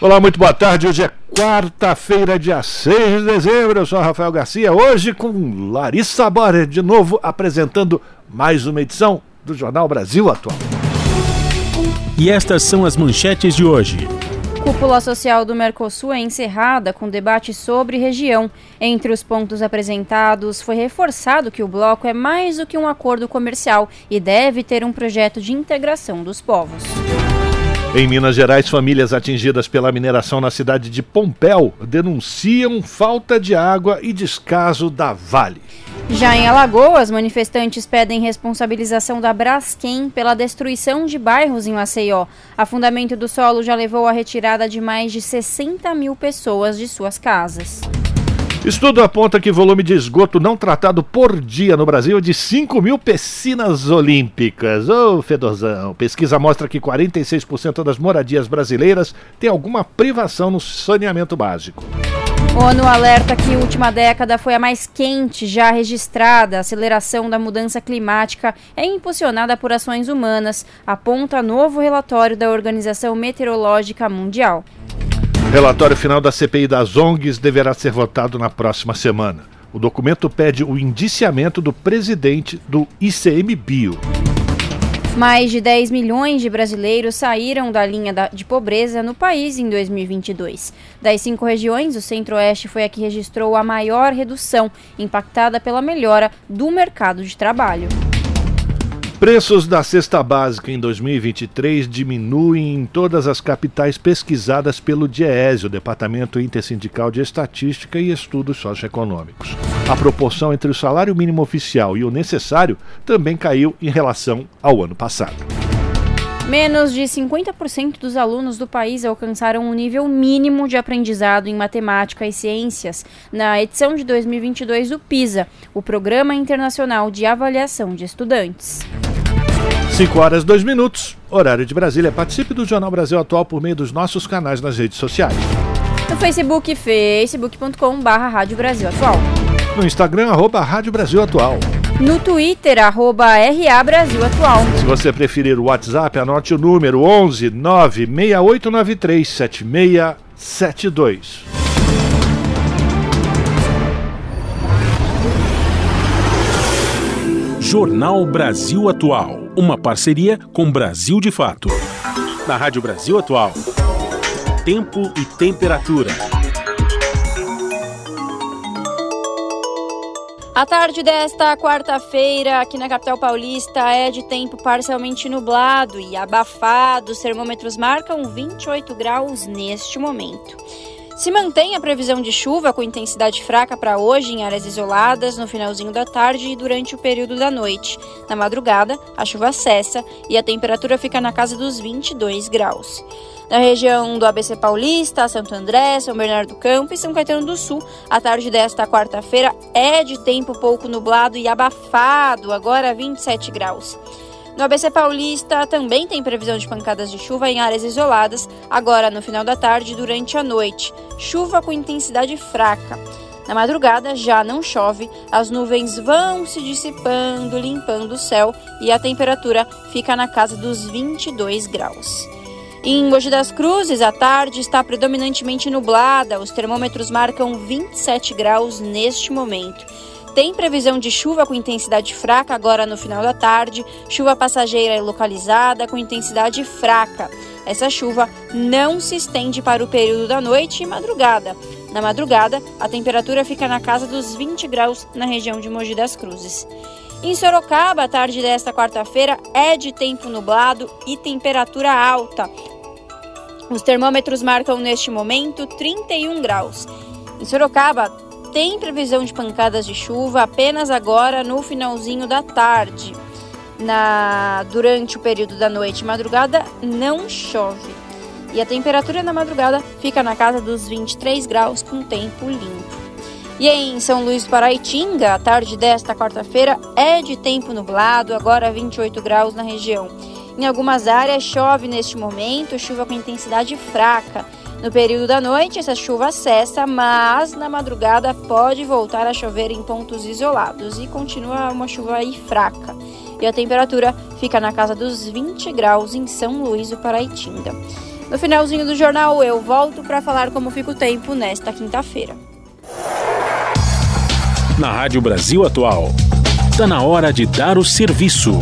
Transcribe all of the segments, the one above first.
Olá, muito boa tarde. Hoje é quarta-feira, dia 6 de dezembro. Eu sou Rafael Garcia. Hoje com Larissa Borer, de novo apresentando mais uma edição do Jornal Brasil Atual. E estas são as manchetes de hoje. Cúpula social do Mercosul é encerrada com debate sobre região. Entre os pontos apresentados, foi reforçado que o bloco é mais do que um acordo comercial e deve ter um projeto de integração dos povos. Em Minas Gerais, famílias atingidas pela mineração na cidade de Pompéu denunciam falta de água e descaso da Vale. Já em Alagoas, manifestantes pedem responsabilização da Braskem pela destruição de bairros em Maceió. Afundamento do solo já levou à retirada de mais de 60 mil pessoas de suas casas. Estudo aponta que volume de esgoto não tratado por dia no Brasil é de 5 mil piscinas olímpicas. Ô, oh, Fedorzão. Pesquisa mostra que 46% das moradias brasileiras têm alguma privação no saneamento básico. ONU alerta que a última década foi a mais quente já registrada. A aceleração da mudança climática é impulsionada por ações humanas, aponta novo relatório da Organização Meteorológica Mundial. Relatório final da CPI das ONGs deverá ser votado na próxima semana. O documento pede o indiciamento do presidente do ICMBio. Mais de 10 milhões de brasileiros saíram da linha de pobreza no país em 2022. Das cinco regiões, o Centro-Oeste foi a que registrou a maior redução, impactada pela melhora do mercado de trabalho. Preços da cesta básica em 2023 diminuem em todas as capitais pesquisadas pelo DIEESE, o Departamento Intersindical de Estatística e Estudos Socioeconômicos. A proporção entre o salário mínimo oficial e o necessário também caiu em relação ao ano passado. Menos de 50% dos alunos do país alcançaram o um nível mínimo de aprendizado em matemática e ciências na edição de 2022 do PISA, o Programa Internacional de Avaliação de Estudantes. 5 horas 2 minutos, horário de Brasília. Participe do Jornal Brasil Atual por meio dos nossos canais nas redes sociais. No Facebook, facebook.com barra Rádio Brasil Atual. No Instagram, arroba Rádio Brasil Atual. No Twitter, arroba RA Brasil Atual. Se você preferir o WhatsApp, anote o número 11 96893 7672. Jornal Brasil Atual, uma parceria com Brasil de Fato. Na Rádio Brasil Atual, tempo e temperatura. A tarde desta quarta-feira, aqui na capital paulista, é de tempo parcialmente nublado e abafado. Os termômetros marcam 28 graus neste momento. Se mantém a previsão de chuva com intensidade fraca para hoje em áreas isoladas, no finalzinho da tarde e durante o período da noite. Na madrugada, a chuva cessa e a temperatura fica na casa dos 22 graus. Na região do ABC Paulista, Santo André, São Bernardo do Campo e São Caetano do Sul, a tarde desta quarta-feira é de tempo pouco nublado e abafado, agora 27 graus. No ABC Paulista também tem previsão de pancadas de chuva em áreas isoladas, agora no final da tarde e durante a noite. Chuva com intensidade fraca. Na madrugada já não chove, as nuvens vão se dissipando, limpando o céu e a temperatura fica na casa dos 22 graus. Em Mogi das Cruzes, a tarde está predominantemente nublada, os termômetros marcam 27 graus neste momento. Tem previsão de chuva com intensidade fraca agora no final da tarde, chuva passageira e localizada com intensidade fraca. Essa chuva não se estende para o período da noite e madrugada. Na madrugada, a temperatura fica na casa dos 20 graus na região de Mogi das Cruzes. Em Sorocaba, a tarde desta quarta-feira é de tempo nublado e temperatura alta. Os termômetros marcam neste momento 31 graus. Em Sorocaba, tem previsão de pancadas de chuva apenas agora no finalzinho da tarde. Na durante o período da noite e madrugada não chove. E a temperatura na madrugada fica na casa dos 23 graus com tempo limpo. E em São Luís do Paraitinga, a tarde desta quarta-feira é de tempo nublado, agora 28 graus na região. Em algumas áreas chove neste momento, chuva com intensidade fraca. No período da noite, essa chuva cessa, mas na madrugada pode voltar a chover em pontos isolados e continua uma chuva aí fraca. E a temperatura fica na casa dos 20 graus em São Luís do Paraitinga. No finalzinho do jornal, eu volto para falar como fica o tempo nesta quinta-feira. Na Rádio Brasil Atual, está na hora de dar o serviço.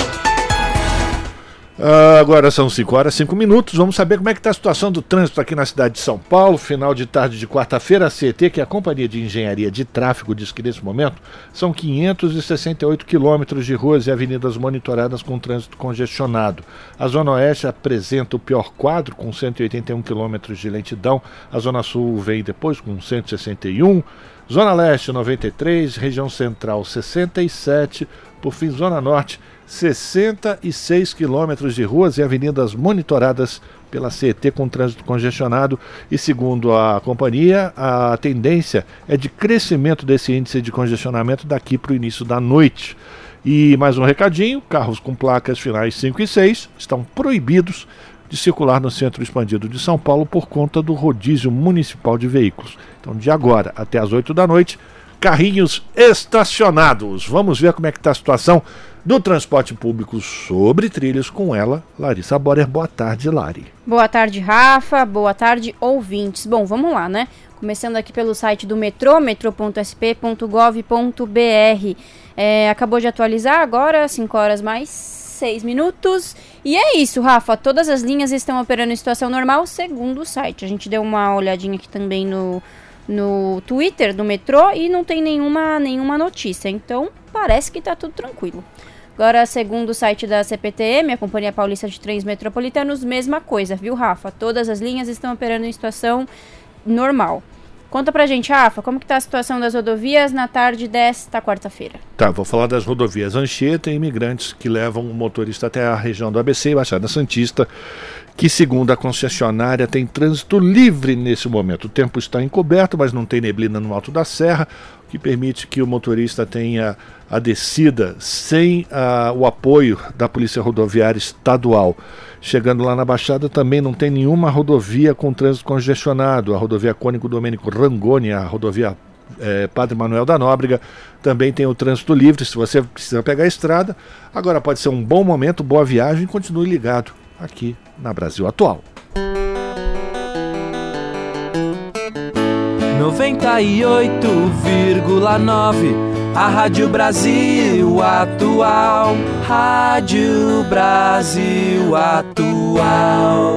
Uh, agora são 5 horas e 5 minutos. Vamos saber como é que está a situação do trânsito aqui na cidade de São Paulo. Final de tarde de quarta-feira, a CET, que é a Companhia de Engenharia de Tráfego, diz que nesse momento são 568 quilômetros de ruas e avenidas monitoradas com trânsito congestionado. A Zona Oeste apresenta o pior quadro, com 181 quilômetros de lentidão. A Zona Sul vem depois com 161. Zona Leste, 93. Região Central, 67. Por fim, Zona Norte, 66 quilômetros de ruas e avenidas monitoradas pela CET com trânsito congestionado e segundo a companhia, a tendência é de crescimento desse índice de congestionamento daqui para o início da noite. E mais um recadinho: carros com placas finais 5 e 6 estão proibidos de circular no centro expandido de São Paulo por conta do rodízio municipal de veículos. Então, de agora até as 8 da noite, carrinhos estacionados. Vamos ver como é que está a situação do transporte público sobre trilhos com ela, Larissa Borer. Boa tarde, Lari. Boa tarde, Rafa. Boa tarde, ouvintes. Bom, vamos lá, né? Começando aqui pelo site do metrô, metrô.sp.gov.br. É, acabou de atualizar agora, 5 horas mais 6 minutos. E é isso, Rafa. Todas as linhas estão operando em situação normal, segundo o site. A gente deu uma olhadinha aqui também no, no Twitter do metrô e não tem nenhuma, nenhuma notícia. Então, parece que está tudo tranquilo. Agora, segundo o site da CPTM, a Companhia Paulista de Trens Metropolitanos, mesma coisa, viu, Rafa? Todas as linhas estão operando em situação normal. Conta pra gente, Rafa, como que tá a situação das rodovias na tarde desta quarta-feira? Tá, vou falar das rodovias Anchieta e imigrantes que levam o motorista até a região do ABC e Baixada Santista, que segundo a concessionária tem trânsito livre nesse momento. O tempo está encoberto, mas não tem neblina no alto da serra, que permite que o motorista tenha a descida sem uh, o apoio da Polícia Rodoviária Estadual. Chegando lá na Baixada também não tem nenhuma rodovia com trânsito congestionado. A rodovia Cônico Domênico Rangoni, a rodovia é, Padre Manuel da Nóbrega, também tem o trânsito livre. Se você precisa pegar a estrada, agora pode ser um bom momento, boa viagem. Continue ligado aqui na Brasil Atual. 98,9 a Rádio Brasil Atual, Rádio Brasil Atual.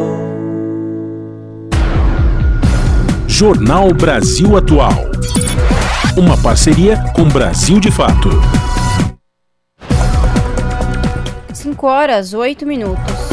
Jornal Brasil Atual. Uma parceria com Brasil de Fato. 5 horas, 8 minutos.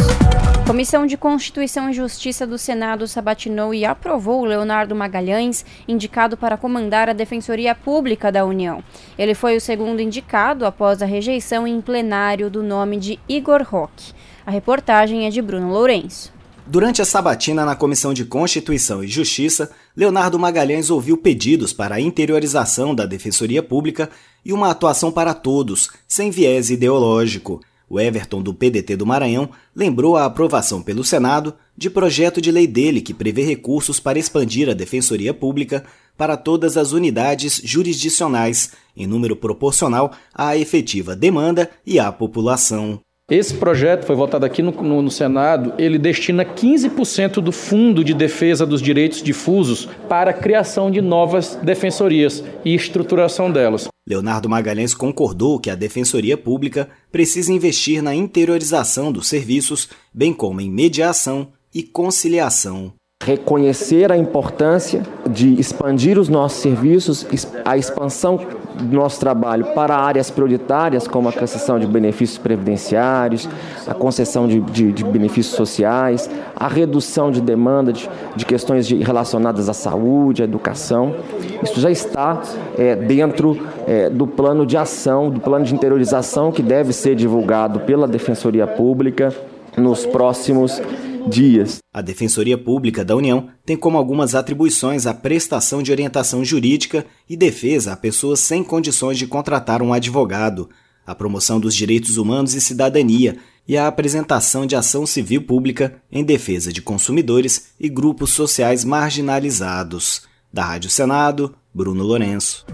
Comissão de Constituição e Justiça do Senado sabatinou e aprovou Leonardo Magalhães, indicado para comandar a Defensoria Pública da União. Ele foi o segundo indicado após a rejeição em plenário do nome de Igor Roque. A reportagem é de Bruno Lourenço. Durante a sabatina na Comissão de Constituição e Justiça, Leonardo Magalhães ouviu pedidos para a interiorização da Defensoria Pública e uma atuação para todos, sem viés ideológico. O Everton, do PDT do Maranhão, lembrou a aprovação pelo Senado de projeto de lei dele que prevê recursos para expandir a Defensoria Pública para todas as unidades jurisdicionais, em número proporcional à efetiva demanda e à população. Esse projeto foi votado aqui no, no, no, Senado, ele destina 15% do Fundo de Defesa dos Direitos Difusos para a criação de novas defensorias e estruturação delas. Leonardo Magalhães concordou que a Defensoria Pública precisa investir na interiorização dos serviços, bem como em mediação e conciliação. Reconhecer a importância de expandir os nossos serviços, a expansão do nosso trabalho para áreas prioritárias, como a concessão de benefícios previdenciários, a concessão de, de, de benefícios sociais, a redução de demanda de, de questões relacionadas à saúde, à educação. Isso já está é, dentro é, do plano de ação, do plano de interiorização que deve ser divulgado pela Defensoria Pública nos próximos dias. A Defensoria Pública da União tem como algumas atribuições a prestação de orientação jurídica e defesa a pessoas sem condições de contratar um advogado, a promoção dos direitos humanos e cidadania e a apresentação de ação civil pública em defesa de consumidores e grupos sociais marginalizados. Da Rádio Senado, Bruno Lourenço.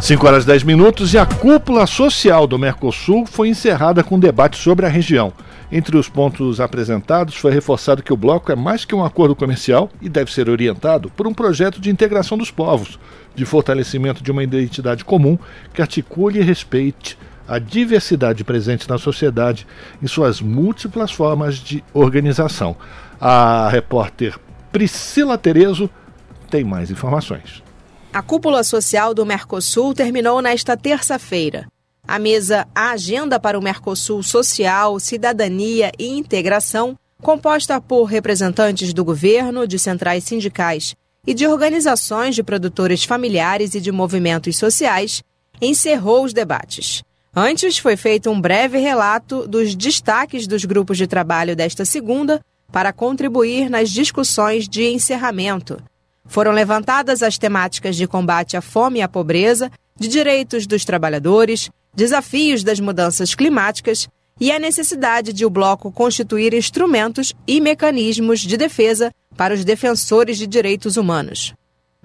5 horas 10 minutos e a cúpula social do Mercosul foi encerrada com debate sobre a região. Entre os pontos apresentados, foi reforçado que o bloco é mais que um acordo comercial e deve ser orientado por um projeto de integração dos povos, de fortalecimento de uma identidade comum que articule e respeite a diversidade presente na sociedade em suas múltiplas formas de organização. A repórter Priscila Terezo tem mais informações. A cúpula social do Mercosul terminou nesta terça-feira. A mesa A Agenda para o Mercosul Social, Cidadania e Integração, composta por representantes do governo, de centrais sindicais e de organizações de produtores familiares e de movimentos sociais, encerrou os debates. Antes, foi feito um breve relato dos destaques dos grupos de trabalho desta segunda para contribuir nas discussões de encerramento. Foram levantadas as temáticas de combate à fome e à pobreza, de direitos dos trabalhadores, desafios das mudanças climáticas e a necessidade de o bloco constituir instrumentos e mecanismos de defesa para os defensores de direitos humanos.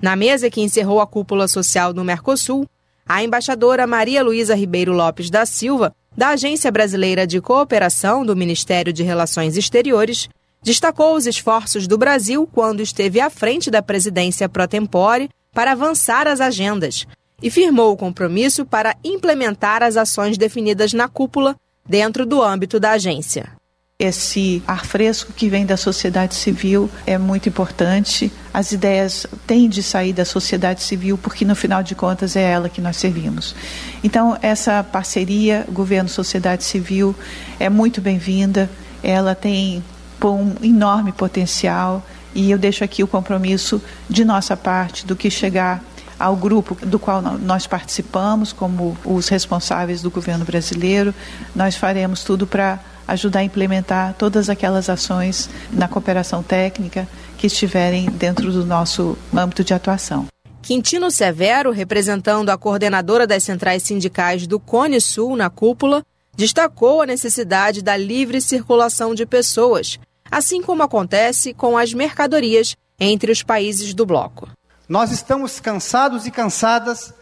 Na mesa que encerrou a cúpula social do Mercosul, a embaixadora Maria Luísa Ribeiro Lopes da Silva, da Agência Brasileira de Cooperação do Ministério de Relações Exteriores, destacou os esforços do Brasil quando esteve à frente da presidência pro tempore para avançar as agendas e firmou o compromisso para implementar as ações definidas na cúpula dentro do âmbito da agência. Esse ar fresco que vem da sociedade civil é muito importante. As ideias têm de sair da sociedade civil porque, no final de contas, é ela que nós servimos. Então, essa parceria governo-sociedade civil é muito bem-vinda. Ela tem um enorme potencial e eu deixo aqui o compromisso de nossa parte do que chegar ao grupo do qual nós participamos, como os responsáveis do governo brasileiro. Nós faremos tudo para ajudar a implementar todas aquelas ações na cooperação técnica que estiverem dentro do nosso âmbito de atuação. Quintino Severo, representando a coordenadora das centrais sindicais do Cone Sul na cúpula, destacou a necessidade da livre circulação de pessoas, assim como acontece com as mercadorias entre os países do bloco. Nós estamos cansados e cansadas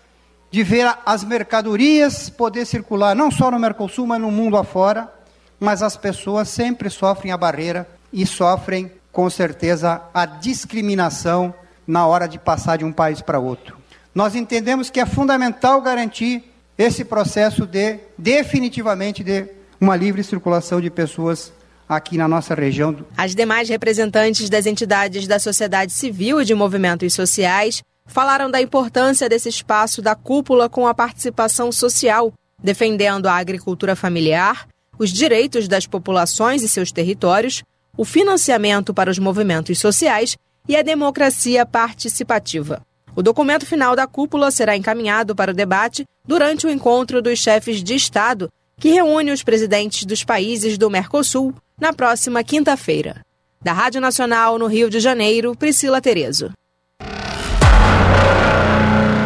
de ver as mercadorias poder circular não só no Mercosul, mas no mundo afora, mas as pessoas sempre sofrem a barreira e sofrem, com certeza, a discriminação na hora de passar de um país para outro. Nós entendemos que é fundamental garantir esse processo de definitivamente de uma livre circulação de pessoas aqui na nossa região. As demais representantes das entidades da sociedade civil e de movimentos sociais falaram da importância desse espaço da cúpula com a participação social, defendendo a agricultura familiar, os direitos das populações e seus territórios, o financiamento para os movimentos sociais e a democracia participativa. O documento final da cúpula será encaminhado para o debate durante o encontro dos chefes de Estado, que reúne os presidentes dos países do Mercosul na próxima quinta-feira. Da Rádio Nacional no Rio de Janeiro, Priscila Terezo.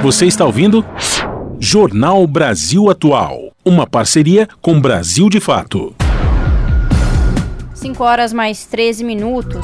Você está ouvindo? Jornal Brasil Atual. Uma parceria com Brasil de Fato. 5 horas mais 13 minutos.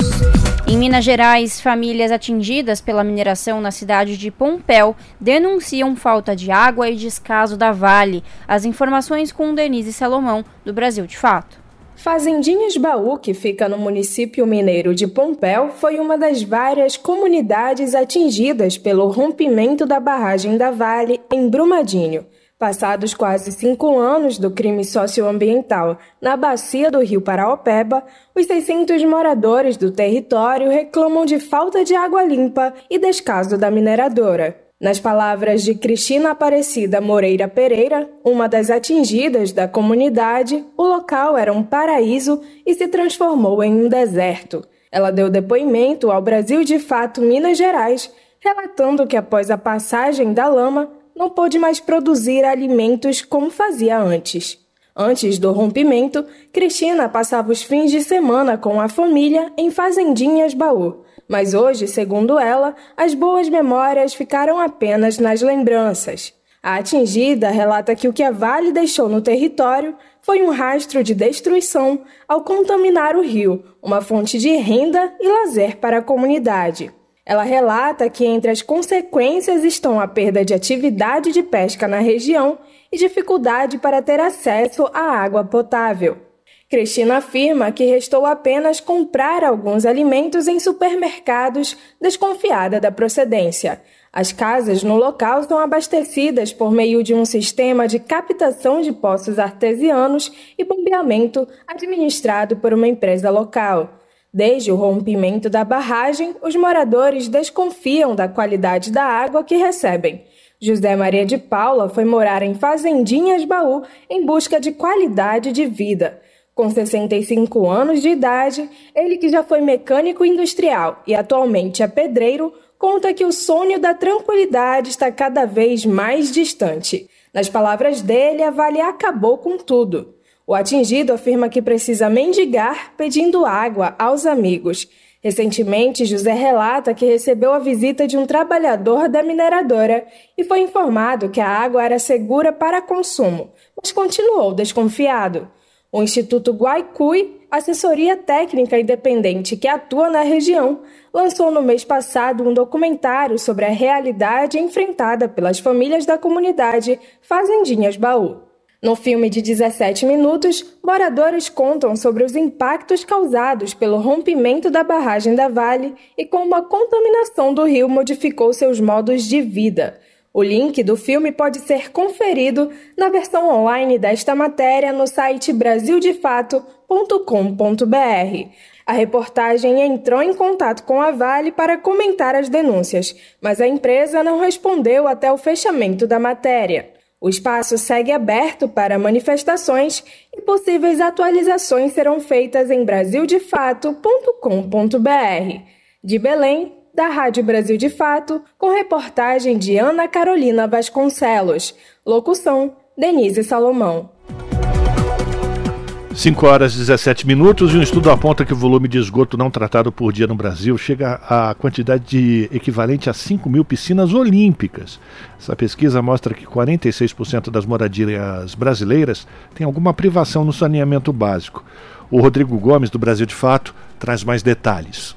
Em Minas Gerais, famílias atingidas pela mineração na cidade de Pompéu denunciam falta de água e descaso da Vale. As informações com Denise Salomão, do Brasil de Fato. Fazendinhas Baú, que fica no município mineiro de Pompéu, foi uma das várias comunidades atingidas pelo rompimento da barragem da Vale em Brumadinho. Passados quase cinco anos do crime socioambiental na bacia do rio Paraopeba, os 600 moradores do território reclamam de falta de água limpa e descaso da mineradora. Nas palavras de Cristina Aparecida Moreira Pereira, uma das atingidas da comunidade, o local era um paraíso e se transformou em um deserto. Ela deu depoimento ao Brasil de Fato Minas Gerais, relatando que após a passagem da lama, não pôde mais produzir alimentos como fazia antes. Antes do rompimento, Cristina passava os fins de semana com a família em Fazendinhas Baú. Mas hoje, segundo ela, as boas memórias ficaram apenas nas lembranças. A atingida relata que o que a Vale deixou no território foi um rastro de destruição ao contaminar o rio, uma fonte de renda e lazer para a comunidade. Ela relata que entre as consequências estão a perda de atividade de pesca na região e dificuldade para ter acesso à água potável. Cristina afirma que restou apenas comprar alguns alimentos em supermercados, desconfiada da procedência. As casas no local são abastecidas por meio de um sistema de captação de poços artesianos e bombeamento administrado por uma empresa local. Desde o rompimento da barragem, os moradores desconfiam da qualidade da água que recebem. José Maria de Paula foi morar em Fazendinhas Baú em busca de qualidade de vida. Com 65 anos de idade, ele que já foi mecânico industrial e atualmente é pedreiro, conta que o sonho da tranquilidade está cada vez mais distante. Nas palavras dele, a Vale acabou com tudo. O atingido afirma que precisa mendigar pedindo água aos amigos Recentemente, José relata que recebeu a visita de um trabalhador da mineradora e foi informado que a água era segura para consumo, mas continuou desconfiado. O Instituto Guaicui, assessoria técnica independente que atua na região, lançou no mês passado um documentário sobre a realidade enfrentada pelas famílias da comunidade Fazendinhas Baú. No filme de 17 minutos, moradores contam sobre os impactos causados pelo rompimento da barragem da Vale e como a contaminação do rio modificou seus modos de vida. O link do filme pode ser conferido na versão online desta matéria no site brasildefato.com.br. A reportagem entrou em contato com a Vale para comentar as denúncias, mas a empresa não respondeu até o fechamento da matéria. O espaço segue aberto para manifestações e possíveis atualizações serão feitas em brasildefato.com.br. De Belém, da Rádio Brasil de Fato, com reportagem de Ana Carolina Vasconcelos. Locução: Denise Salomão. 5 horas e 17 minutos e um estudo aponta que o volume de esgoto não tratado por dia no Brasil chega à quantidade de equivalente a 5 mil piscinas olímpicas. Essa pesquisa mostra que 46% das moradias brasileiras têm alguma privação no saneamento básico. O Rodrigo Gomes, do Brasil de Fato, traz mais detalhes.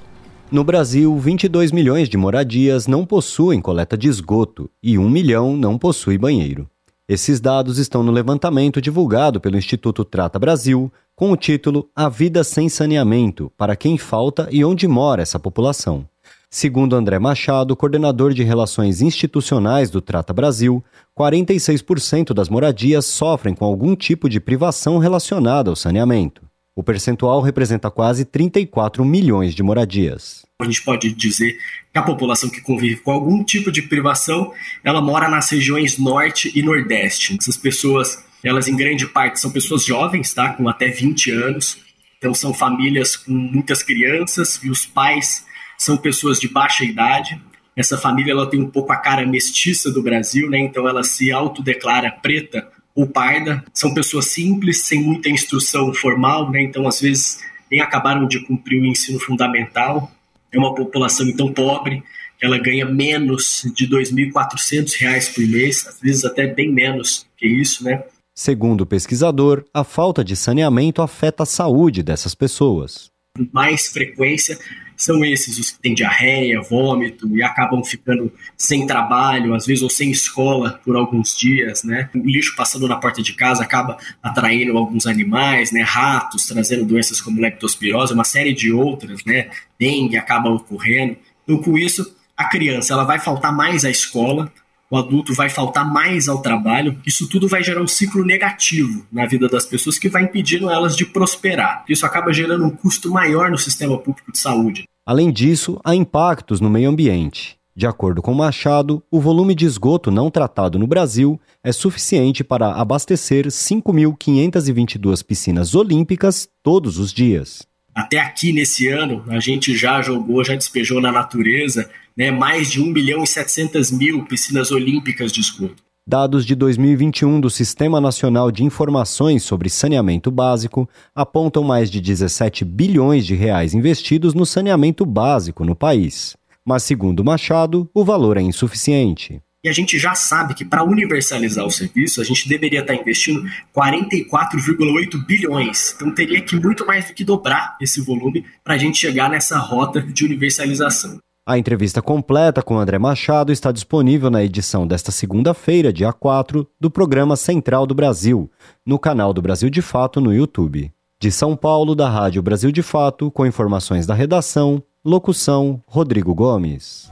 No Brasil, 22 milhões de moradias não possuem coleta de esgoto e 1 milhão não possui banheiro. Esses dados estão no levantamento divulgado pelo Instituto Trata Brasil, com o título A Vida Sem Saneamento para quem falta e onde mora essa população. Segundo André Machado, coordenador de Relações Institucionais do Trata Brasil, 46% das moradias sofrem com algum tipo de privação relacionada ao saneamento. O percentual representa quase 34 milhões de moradias. A gente pode dizer que a população que convive com algum tipo de privação, ela mora nas regiões norte e nordeste. Essas pessoas, elas em grande parte são pessoas jovens, tá, com até 20 anos. Então são famílias com muitas crianças e os pais são pessoas de baixa idade. Essa família ela tem um pouco a cara mestiça do Brasil, né? Então ela se autodeclara preta ou parda. São pessoas simples, sem muita instrução formal, né? então às vezes nem acabaram de cumprir o ensino fundamental. É uma população então pobre, ela ganha menos de R$ 2.400 por mês, às vezes até bem menos que isso, né? Segundo o pesquisador, a falta de saneamento afeta a saúde dessas pessoas. Mais frequência são esses os que têm diarreia, vômito e acabam ficando sem trabalho, às vezes ou sem escola por alguns dias, né? O lixo passando na porta de casa acaba atraindo alguns animais, né? Ratos, trazendo doenças como leptospirose, uma série de outras, né? Dengue acaba ocorrendo. Então, com isso, a criança ela vai faltar mais à escola, o adulto vai faltar mais ao trabalho, isso tudo vai gerar um ciclo negativo na vida das pessoas que vai impedindo elas de prosperar. Isso acaba gerando um custo maior no sistema público de saúde. Além disso, há impactos no meio ambiente. De acordo com Machado, o volume de esgoto não tratado no Brasil é suficiente para abastecer 5.522 piscinas olímpicas todos os dias. Até aqui nesse ano, a gente já jogou, já despejou na natureza né, mais de 1 milhão e 700 mil piscinas olímpicas de esgoto. Dados de 2021 do Sistema Nacional de Informações sobre Saneamento Básico apontam mais de 17 bilhões de reais investidos no saneamento básico no país. Mas, segundo Machado, o valor é insuficiente. E a gente já sabe que para universalizar o serviço, a gente deveria estar investindo 44,8 bilhões. Então teria que muito mais do que dobrar esse volume para a gente chegar nessa rota de universalização. A entrevista completa com André Machado está disponível na edição desta segunda-feira, dia 4, do programa Central do Brasil, no canal do Brasil de Fato no YouTube. De São Paulo, da Rádio Brasil de Fato, com informações da redação, locução Rodrigo Gomes.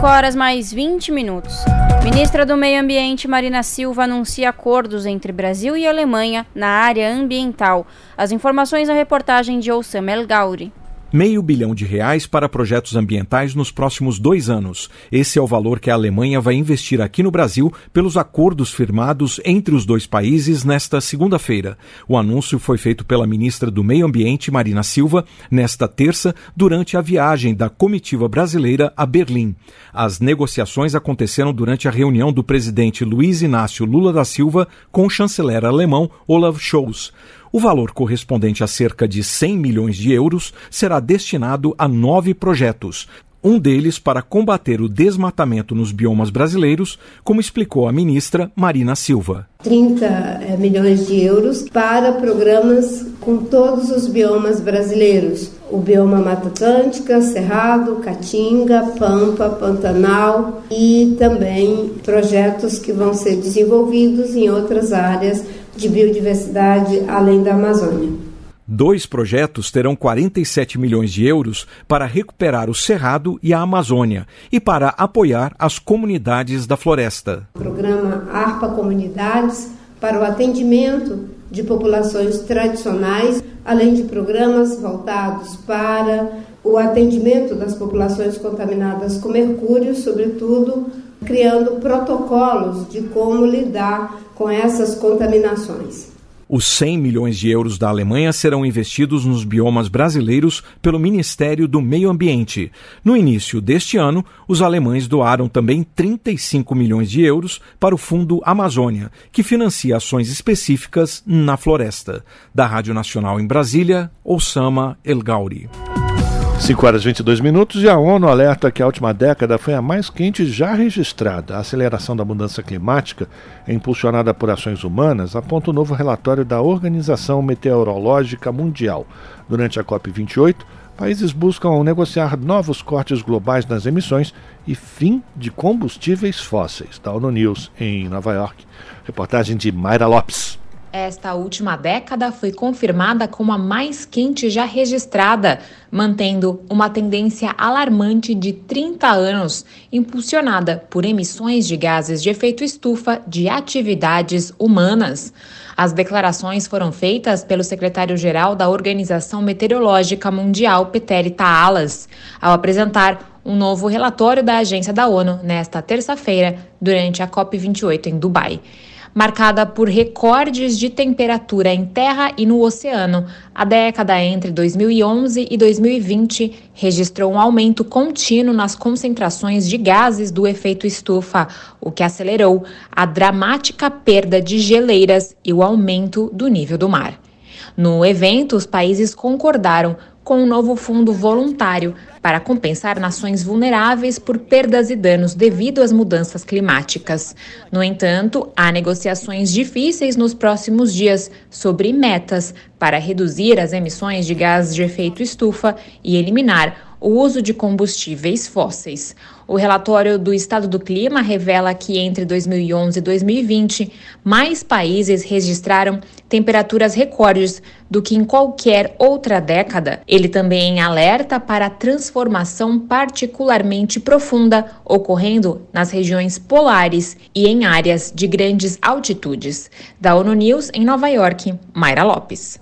5 horas mais 20 minutos. Ministra do Meio Ambiente Marina Silva anuncia acordos entre Brasil e Alemanha na área ambiental. As informações na reportagem de Oussama El Gauri meio bilhão de reais para projetos ambientais nos próximos dois anos. Esse é o valor que a Alemanha vai investir aqui no Brasil pelos acordos firmados entre os dois países nesta segunda-feira. O anúncio foi feito pela ministra do Meio Ambiente, Marina Silva, nesta terça, durante a viagem da comitiva brasileira a Berlim. As negociações aconteceram durante a reunião do presidente Luiz Inácio Lula da Silva com o chanceler alemão Olaf Scholz. O valor correspondente a cerca de 100 milhões de euros será destinado a nove projetos, um deles para combater o desmatamento nos biomas brasileiros, como explicou a ministra Marina Silva. 30 eh, milhões de euros para programas com todos os biomas brasileiros: o bioma Mata Atlântica, Cerrado, Caatinga, Pampa, Pantanal e também projetos que vão ser desenvolvidos em outras áreas de biodiversidade além da Amazônia. Dois projetos terão 47 milhões de euros para recuperar o Cerrado e a Amazônia e para apoiar as comunidades da floresta. O programa ARPA Comunidades para o atendimento de populações tradicionais, além de programas voltados para o atendimento das populações contaminadas com mercúrio, sobretudo criando protocolos de como lidar com essas contaminações. Os 100 milhões de euros da Alemanha serão investidos nos biomas brasileiros pelo Ministério do Meio Ambiente. No início deste ano, os alemães doaram também 35 milhões de euros para o Fundo Amazônia, que financia ações específicas na floresta. Da Rádio Nacional em Brasília, Osama El Gauri. 5 horas e 22 minutos e a ONU alerta que a última década foi a mais quente já registrada. A aceleração da mudança climática, impulsionada por ações humanas, aponta o um novo relatório da Organização Meteorológica Mundial. Durante a COP28, países buscam negociar novos cortes globais nas emissões e fim de combustíveis fósseis. Da ONU News em Nova York. Reportagem de Mayra Lopes. Esta última década foi confirmada como a mais quente já registrada, mantendo uma tendência alarmante de 30 anos, impulsionada por emissões de gases de efeito estufa de atividades humanas. As declarações foram feitas pelo secretário-geral da Organização Meteorológica Mundial, Peter Taalas, ao apresentar um novo relatório da agência da ONU nesta terça-feira, durante a COP28 em Dubai marcada por recordes de temperatura em terra e no oceano. A década entre 2011 e 2020 registrou um aumento contínuo nas concentrações de gases do efeito estufa, o que acelerou a dramática perda de geleiras e o aumento do nível do mar. No evento, os países concordaram com um novo fundo voluntário para compensar nações vulneráveis por perdas e danos devido às mudanças climáticas. No entanto, há negociações difíceis nos próximos dias sobre metas para reduzir as emissões de gases de efeito estufa e eliminar o uso de combustíveis fósseis. O relatório do Estado do Clima revela que entre 2011 e 2020, mais países registraram temperaturas recordes do que em qualquer outra década. Ele também alerta para a transformação particularmente profunda ocorrendo nas regiões polares e em áreas de grandes altitudes. Da ONU News em Nova York, Mayra Lopes.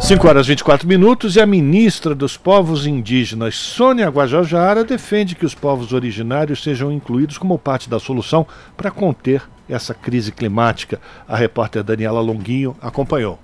5 horas e 24 minutos e a ministra dos Povos Indígenas, Sônia Guajajara, defende que os povos originários sejam incluídos como parte da solução para conter essa crise climática. A repórter Daniela Longuinho acompanhou.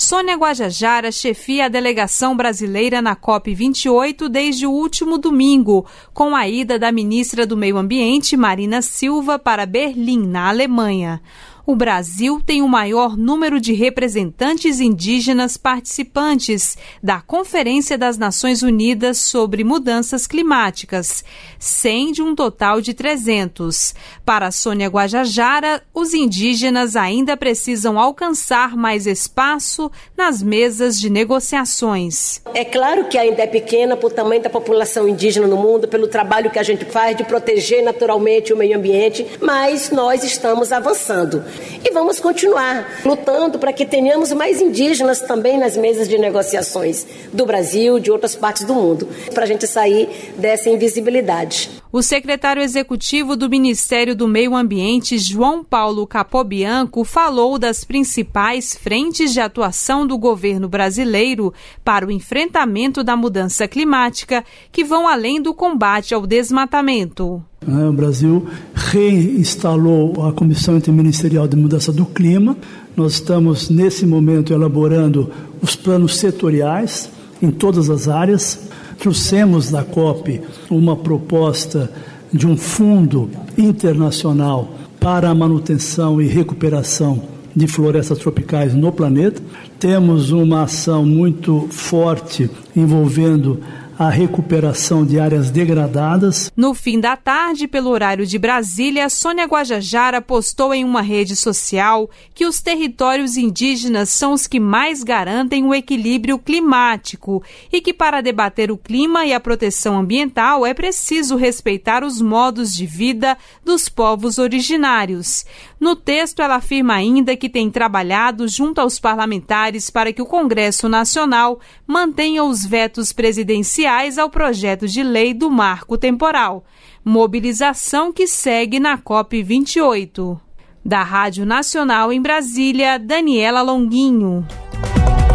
Sônia Guajajara chefia a delegação brasileira na COP28 desde o último domingo, com a ida da ministra do Meio Ambiente, Marina Silva, para Berlim, na Alemanha o Brasil tem o maior número de representantes indígenas participantes da Conferência das Nações Unidas sobre Mudanças Climáticas, 100 de um total de 300. Para Sônia Guajajara, os indígenas ainda precisam alcançar mais espaço nas mesas de negociações. É claro que ainda é pequena por tamanho da população indígena no mundo, pelo trabalho que a gente faz de proteger naturalmente o meio ambiente, mas nós estamos avançando. E vamos continuar lutando para que tenhamos mais indígenas também nas mesas de negociações do Brasil, de outras partes do mundo, para a gente sair dessa invisibilidade. O secretário executivo do Ministério do Meio Ambiente, João Paulo Capobianco, falou das principais frentes de atuação do governo brasileiro para o enfrentamento da mudança climática, que vão além do combate ao desmatamento. Né, o Brasil reinstalou a Comissão Interministerial de Mudança do Clima. Nós estamos, nesse momento, elaborando os planos setoriais em todas as áreas. Trouxemos da COP uma proposta de um fundo internacional para a manutenção e recuperação de florestas tropicais no planeta. Temos uma ação muito forte envolvendo a recuperação de áreas degradadas. No fim da tarde, pelo horário de Brasília, Sônia Guajajara postou em uma rede social que os territórios indígenas são os que mais garantem o equilíbrio climático e que para debater o clima e a proteção ambiental é preciso respeitar os modos de vida dos povos originários. No texto, ela afirma ainda que tem trabalhado junto aos parlamentares para que o Congresso Nacional mantenha os vetos presidenciais ao projeto de lei do marco temporal, mobilização que segue na COP28. Da Rádio Nacional em Brasília, Daniela Longuinho.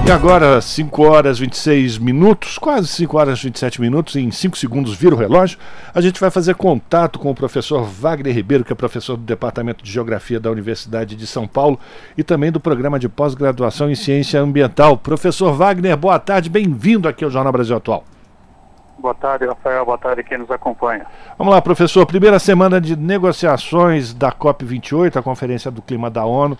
E agora, 5 horas 26 minutos, quase 5 horas 27 minutos, em 5 segundos vira o relógio, a gente vai fazer contato com o professor Wagner Ribeiro, que é professor do Departamento de Geografia da Universidade de São Paulo e também do Programa de Pós-Graduação em Ciência Ambiental. Professor Wagner, boa tarde, bem-vindo aqui ao Jornal Brasil Atual. Boa tarde, Rafael. Boa tarde quem nos acompanha. Vamos lá, professor. Primeira semana de negociações da COP28, a Conferência do Clima da ONU,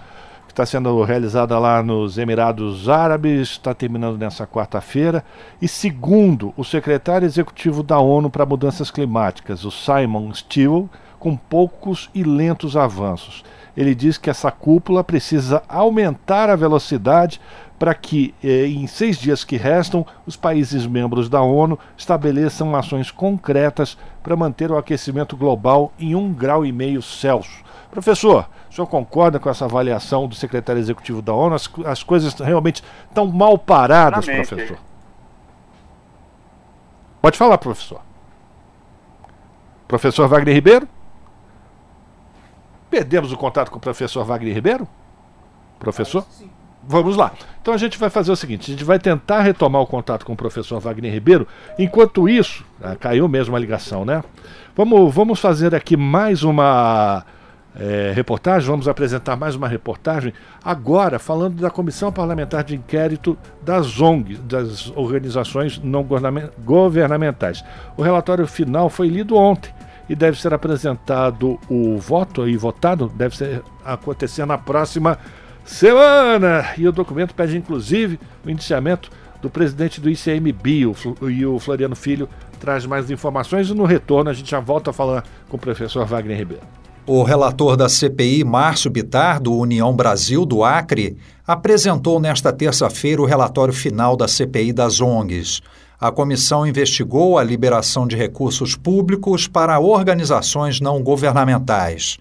que está sendo realizada lá nos Emirados Árabes, está terminando nessa quarta-feira. E segundo o secretário executivo da ONU para Mudanças Climáticas, o Simon Stilwell, com poucos e lentos avanços. Ele diz que essa cúpula precisa aumentar a velocidade para que, eh, em seis dias que restam, os países membros da ONU estabeleçam ações concretas para manter o aquecimento global em um grau e meio Celsius. Professor, o senhor concorda com essa avaliação do secretário executivo da ONU? As, as coisas realmente estão mal paradas, professor? Pode falar, professor. Professor Wagner Ribeiro? Perdemos o contato com o professor Wagner Ribeiro? Professor? Sim. Vamos lá. Então a gente vai fazer o seguinte: a gente vai tentar retomar o contato com o professor Wagner Ribeiro. Enquanto isso, ah, caiu mesmo a ligação, né? Vamos, vamos fazer aqui mais uma é, reportagem, vamos apresentar mais uma reportagem, agora falando da Comissão Parlamentar de Inquérito das ONGs, das organizações não governamentais. O relatório final foi lido ontem e deve ser apresentado o voto e votado, deve ser acontecer na próxima semana. E o documento pede, inclusive, o indiciamento do presidente do ICMB, o e o Floriano Filho traz mais informações e no retorno a gente já volta a falar com o professor Wagner Ribeiro. O relator da CPI, Márcio Bitar, do União Brasil do Acre, apresentou nesta terça-feira o relatório final da CPI das ONGs. A comissão investigou a liberação de recursos públicos para organizações não governamentais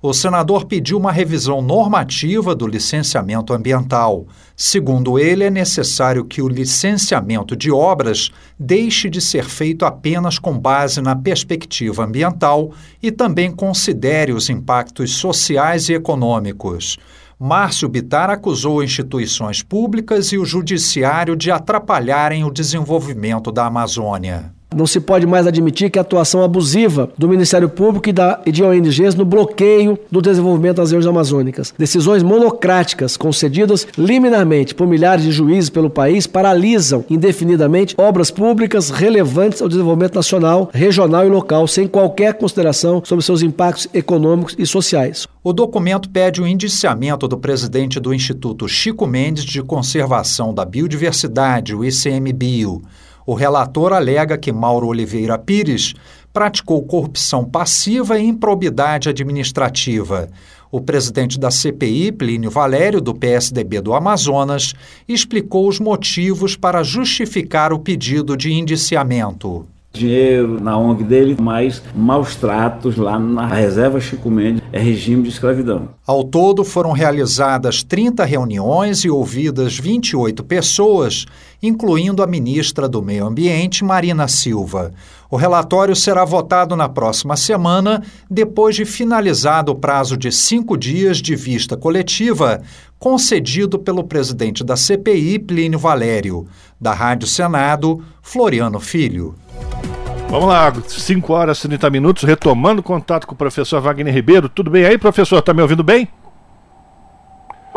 o senador pediu uma revisão normativa do licenciamento ambiental. Segundo ele, é necessário que o licenciamento de obras deixe de ser feito apenas com base na perspectiva ambiental e também considere os impactos sociais e econômicos. Márcio Bitar acusou instituições públicas e o judiciário de atrapalharem o desenvolvimento da Amazônia. Não se pode mais admitir que a atuação abusiva do Ministério Público e, da, e de ONGs no bloqueio do desenvolvimento das regiões amazônicas. Decisões monocráticas concedidas liminarmente por milhares de juízes pelo país paralisam indefinidamente obras públicas relevantes ao desenvolvimento nacional, regional e local, sem qualquer consideração sobre seus impactos econômicos e sociais. O documento pede o indiciamento do presidente do Instituto Chico Mendes de Conservação da Biodiversidade, o ICMBio. O relator alega que Mauro Oliveira Pires praticou corrupção passiva e improbidade administrativa. O presidente da CPI, Plínio Valério, do PSDB do Amazonas, explicou os motivos para justificar o pedido de indiciamento dinheiro na ONG dele, mas maus tratos lá na reserva Chico Mendes é regime de escravidão. Ao todo foram realizadas 30 reuniões e ouvidas 28 pessoas, incluindo a ministra do Meio Ambiente, Marina Silva. O relatório será votado na próxima semana, depois de finalizado o prazo de cinco dias de vista coletiva, concedido pelo presidente da CPI, Plínio Valério. Da Rádio Senado, Floriano Filho. Vamos lá, 5 horas e 30 minutos, retomando contato com o professor Wagner Ribeiro. Tudo bem aí, professor? Tá me ouvindo bem?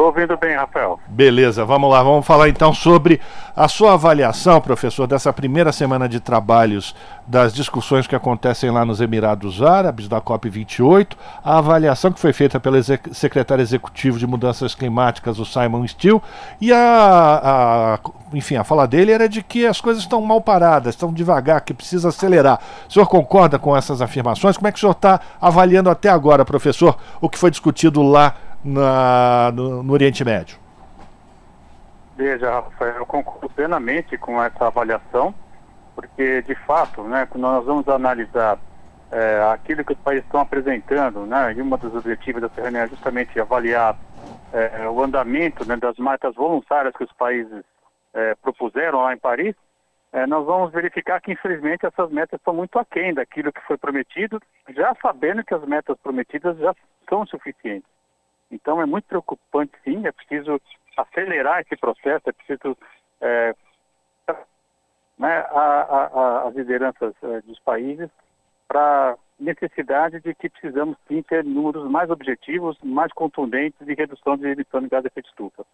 Estou ouvindo bem, Rafael. Beleza, vamos lá, vamos falar então sobre a sua avaliação, professor, dessa primeira semana de trabalhos das discussões que acontecem lá nos Emirados Árabes, da COP28, a avaliação que foi feita pelo exec secretário executivo de Mudanças Climáticas, o Simon Steele, e a, a, enfim, a fala dele era de que as coisas estão mal paradas, estão devagar, que precisa acelerar. O senhor concorda com essas afirmações? Como é que o senhor está avaliando até agora, professor, o que foi discutido lá na, no, no Oriente Médio? Veja, Rafael, eu concordo plenamente com essa avaliação, porque de fato, né, quando nós vamos analisar é, aquilo que os países estão apresentando, né, e uma dos objetivos dessa reunião é justamente avaliar é, o andamento né, das metas voluntárias que os países é, propuseram lá em Paris, nós vamos verificar que infelizmente essas metas estão muito aquém daquilo que foi prometido, já sabendo que as metas prometidas já são suficientes. Então é muito preocupante, sim, é preciso acelerar esse processo, é preciso é, né, a, a, a, as lideranças é, dos países para necessidade de que precisamos sim ter números mais objetivos, mais contundentes de redução de emissão de gás de efeito estufa.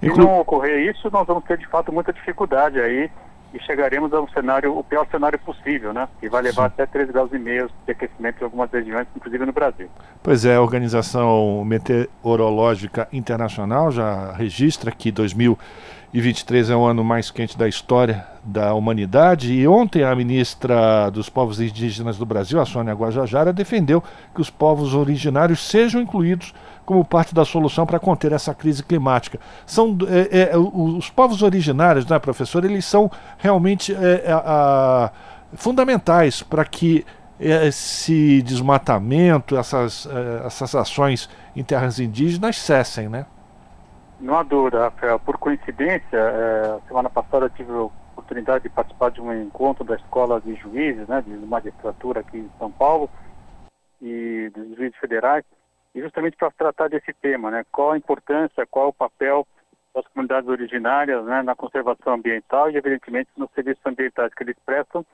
Se não ocorrer isso, nós vamos ter de fato muita dificuldade aí e chegaremos a um cenário, o pior cenário possível, né? Que vai levar Sim. até 3 graus e meio de aquecimento em algumas regiões, inclusive no Brasil. Pois é, a Organização Meteorológica Internacional já registra que 2023 é o ano mais quente da história da humanidade e ontem a ministra dos povos indígenas do Brasil, a Sônia Guajajara, defendeu que os povos originários sejam incluídos como parte da solução para conter essa crise climática. São é, é, os povos originários, né, professor, eles são realmente é, a, fundamentais para que esse desmatamento, essas, é, essas ações em terras indígenas cessem, né? Não há dúvida, Rafael. Por coincidência, é, semana passada eu tive a oportunidade de participar de um encontro da Escola de Juízes, né, de magistratura aqui em São Paulo, e dos juízes federais, justamente para tratar desse tema, né? Qual a importância, qual o papel das comunidades originárias né, na conservação ambiental e, evidentemente, nos serviços ambientais que eles prestam,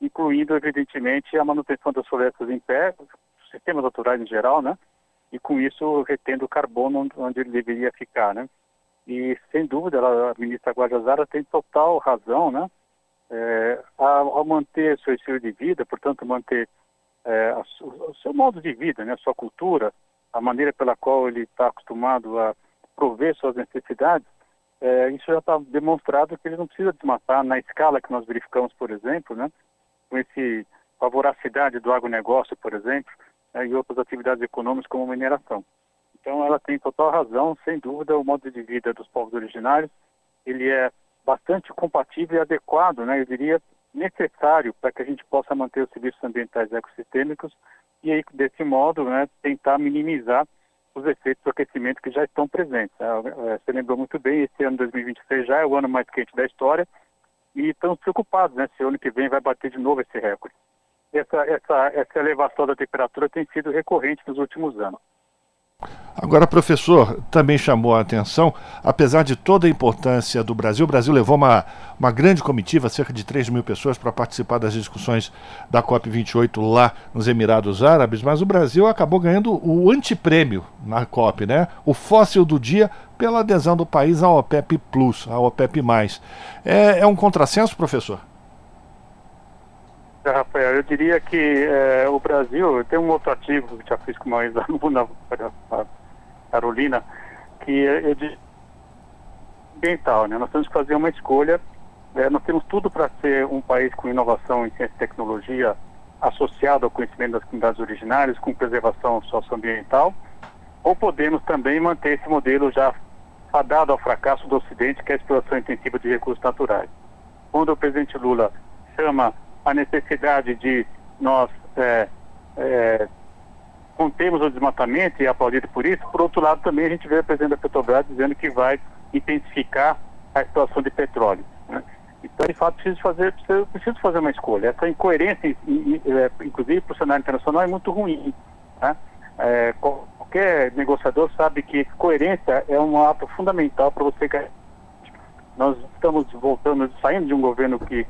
incluindo, evidentemente, a manutenção das florestas em pé, sistemas naturais em geral, né? E com isso retendo o carbono onde ele deveria ficar, né? E, sem dúvida, a ministra Guajajara tem total razão, né? É, ao manter seu estilo de vida, portanto, manter é, o seu modo de vida, né, a sua cultura, a maneira pela qual ele está acostumado a prover suas necessidades, é, isso já está demonstrado que ele não precisa desmatar na escala que nós verificamos, por exemplo, né, com esse, a voracidade do agronegócio, por exemplo, né, e outras atividades econômicas como mineração. Então ela tem total razão, sem dúvida, o modo de vida dos povos originários, ele é bastante compatível e adequado, né, eu diria, necessário para que a gente possa manter os serviços ambientais ecossistêmicos e aí, desse modo, né, tentar minimizar os efeitos do aquecimento que já estão presentes. Né? É, você lembrou muito bem, esse ano 2026 já é o ano mais quente da história e estamos preocupados, né, se o ano que vem vai bater de novo esse recorde. Essa, essa, essa elevação da temperatura tem sido recorrente nos últimos anos. Agora, professor, também chamou a atenção, apesar de toda a importância do Brasil, o Brasil levou uma, uma grande comitiva, cerca de 3 mil pessoas, para participar das discussões da COP28 lá nos Emirados Árabes, mas o Brasil acabou ganhando o antiprêmio na COP, né? O fóssil do dia pela adesão do país à OPEP Plus, à OPEP. É, é um contrassenso, professor? É, Rafael, eu diria que é, o Brasil tem um outro ativo que já fiz com mais na, na, na Carolina, que eu digo ambiental, né? Nós temos que fazer uma escolha. É, nós temos tudo para ser um país com inovação em ciência e tecnologia associado ao conhecimento das comunidades originárias, com preservação socioambiental, ou podemos também manter esse modelo já fadado ao fracasso do Ocidente, que é a exploração intensiva de recursos naturais. Quando o presidente Lula chama a necessidade de nós é, é, contemos o desmatamento e aplaudido por isso, por outro lado também a gente vê o presidente da Petrobras dizendo que vai intensificar a exploração de petróleo. Né? Então, de fato, preciso fazer, preciso, preciso fazer uma escolha. Essa incoerência, é, inclusive para o cenário internacional, é muito ruim. Né? É, qualquer negociador sabe que coerência é um ato fundamental para você. Nós estamos voltando, saindo de um governo que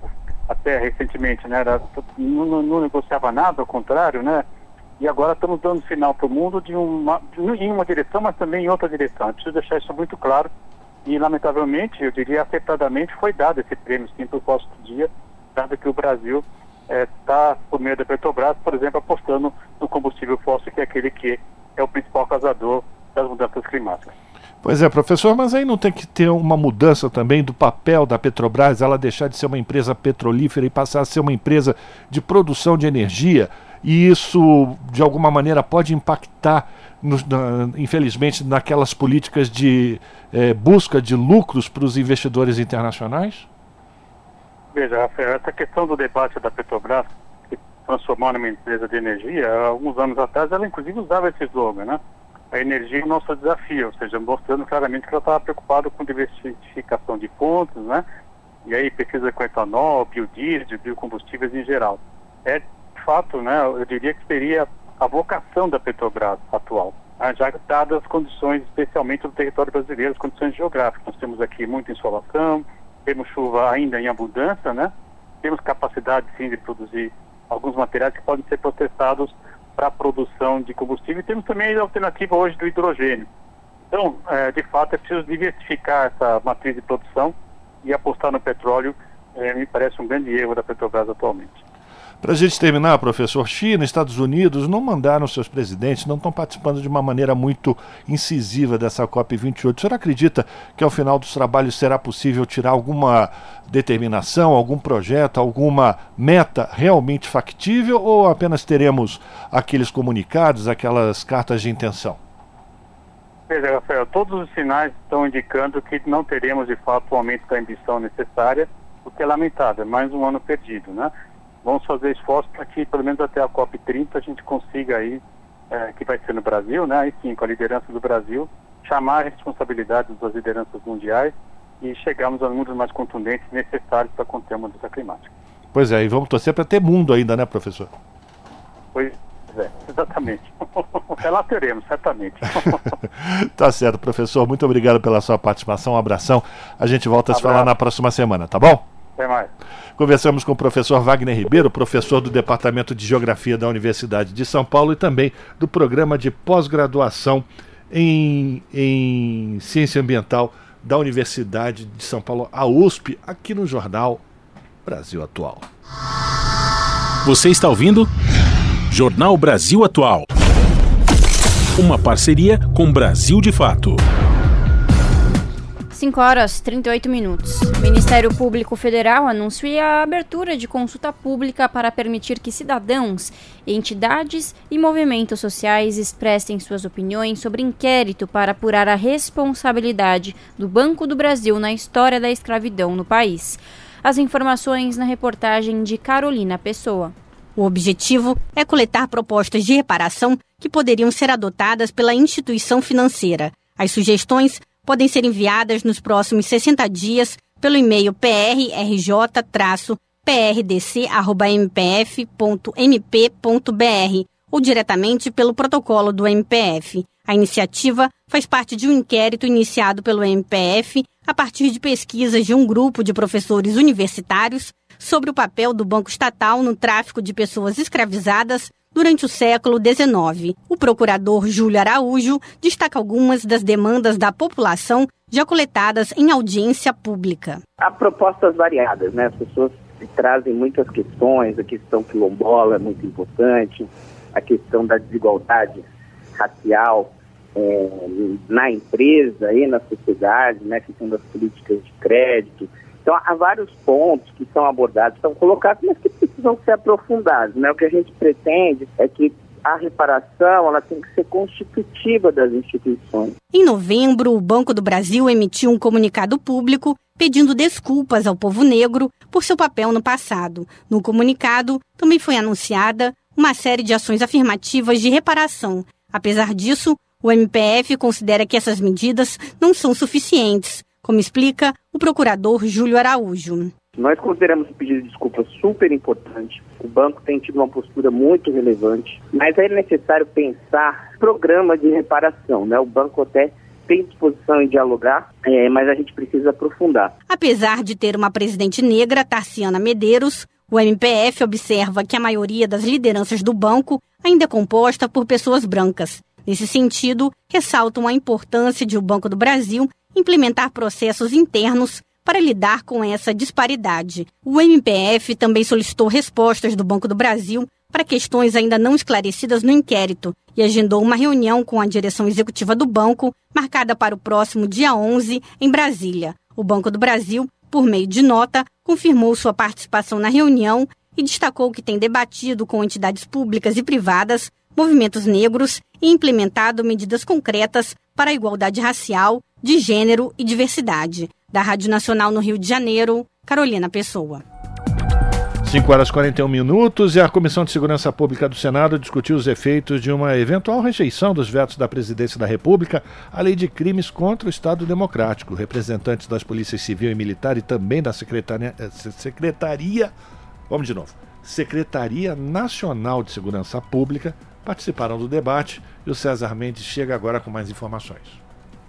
até recentemente né, era, não, não negociava nada, ao contrário, né? E agora estamos dando sinal para o mundo de uma, de, em uma direção, mas também em outra direção. Eu preciso deixar isso muito claro. E, lamentavelmente, eu diria acertadamente, foi dado esse prêmio, sim, para o dia, dado que o Brasil está, é, por meio da Petrobras, por exemplo, apostando no combustível fóssil, que é aquele que é o principal causador das mudanças climáticas. Pois é, professor, mas aí não tem que ter uma mudança também do papel da Petrobras, ela deixar de ser uma empresa petrolífera e passar a ser uma empresa de produção de energia? e isso de alguma maneira pode impactar, no, na, infelizmente, naquelas políticas de eh, busca de lucros para os investidores internacionais? Veja, Rafael, essa questão do debate da Petrobras, que transformou numa empresa de energia, alguns anos atrás ela inclusive usava esse slogan, né? A energia é o nosso desafio, ou seja, mostrando claramente que ela estava preocupada com diversificação de fontes, né? E aí pesquisa com etanol, biodiesel, biocombustíveis em geral. É fato, né, eu diria que seria a vocação da Petrobras atual, né, já dadas as condições, especialmente do território brasileiro, as condições geográficas. Nós temos aqui muita insolação, temos chuva ainda em abundância, né? Temos capacidade, sim, de produzir alguns materiais que podem ser processados para a produção de combustível e temos também a alternativa hoje do hidrogênio. Então, é, de fato, é preciso diversificar essa matriz de produção e apostar no petróleo é, me parece um grande erro da Petrobras atualmente. Para a gente terminar, professor, China, Estados Unidos não mandaram seus presidentes, não estão participando de uma maneira muito incisiva dessa COP28. O senhor acredita que ao final dos trabalhos será possível tirar alguma determinação, algum projeto, alguma meta realmente factível ou apenas teremos aqueles comunicados, aquelas cartas de intenção? Veja, Rafael, todos os sinais estão indicando que não teremos de fato o aumento da ambição necessária, o que é lamentável, mais um ano perdido, né? Vamos fazer esforço para que, pelo menos até a COP30, a gente consiga aí, é, que vai ser no Brasil, né? Aí sim, com a liderança do Brasil, chamar a responsabilidade das lideranças mundiais e chegarmos aos números mais contundentes necessários para conter a mudança climática. Pois é, e vamos torcer para ter mundo ainda, né, professor? Pois é, exatamente. Até lá teremos, certamente. tá certo, professor. Muito obrigado pela sua participação. Um abração. A gente volta a se falar na próxima semana, tá bom? Até mais. Conversamos com o professor Wagner Ribeiro, professor do Departamento de Geografia da Universidade de São Paulo e também do programa de pós-graduação em, em Ciência Ambiental da Universidade de São Paulo, a USP, aqui no jornal Brasil Atual. Você está ouvindo? Jornal Brasil Atual. Uma parceria com Brasil de Fato. 5 horas 38 minutos. O Ministério Público Federal anuncia a abertura de consulta pública para permitir que cidadãos, entidades e movimentos sociais expressem suas opiniões sobre inquérito para apurar a responsabilidade do Banco do Brasil na história da escravidão no país. As informações na reportagem de Carolina Pessoa. O objetivo é coletar propostas de reparação que poderiam ser adotadas pela instituição financeira. As sugestões podem ser enviadas nos próximos 60 dias pelo e-mail prrj-prdc.mpf.mp.br ou diretamente pelo protocolo do MPF. A iniciativa faz parte de um inquérito iniciado pelo MPF a partir de pesquisas de um grupo de professores universitários sobre o papel do Banco Estatal no tráfico de pessoas escravizadas durante o século XIX. O procurador Júlio Araújo destaca algumas das demandas da população já coletadas em audiência pública. Há propostas variadas, né? As pessoas trazem muitas questões, a questão quilombola é muito importante, a questão da desigualdade racial é, na empresa e na sociedade, né? A questão das políticas de crédito, então, há vários pontos que são abordados, são colocados, mas que precisam ser aprofundados. Né? O que a gente pretende é que a reparação ela tem que ser constitutiva das instituições. Em novembro, o Banco do Brasil emitiu um comunicado público pedindo desculpas ao povo negro por seu papel no passado. No comunicado, também foi anunciada uma série de ações afirmativas de reparação. Apesar disso, o MPF considera que essas medidas não são suficientes como explica o procurador Júlio Araújo. Nós consideramos o pedido de desculpa super importante. O banco tem tido uma postura muito relevante, mas é necessário pensar programa de reparação. Né? O banco até tem disposição em dialogar, é, mas a gente precisa aprofundar. Apesar de ter uma presidente negra, Tarciana Medeiros, o MPF observa que a maioria das lideranças do banco ainda é composta por pessoas brancas. Nesse sentido, ressaltam a importância de o Banco do Brasil implementar processos internos para lidar com essa disparidade. O MPF também solicitou respostas do Banco do Brasil para questões ainda não esclarecidas no inquérito e agendou uma reunião com a direção executiva do banco, marcada para o próximo dia 11, em Brasília. O Banco do Brasil, por meio de nota, confirmou sua participação na reunião e destacou que tem debatido com entidades públicas e privadas, movimentos negros e implementado medidas concretas para a igualdade racial, de gênero e diversidade. Da Rádio Nacional no Rio de Janeiro, Carolina Pessoa. 5 horas e 41 minutos e a Comissão de Segurança Pública do Senado discutiu os efeitos de uma eventual rejeição dos vetos da Presidência da República à lei de crimes contra o Estado Democrático. Representantes das Polícias Civil e Militar e também da Secretaria, eh, Secretaria, vamos de novo, Secretaria Nacional de Segurança Pública participaram do debate e o César Mendes chega agora com mais informações.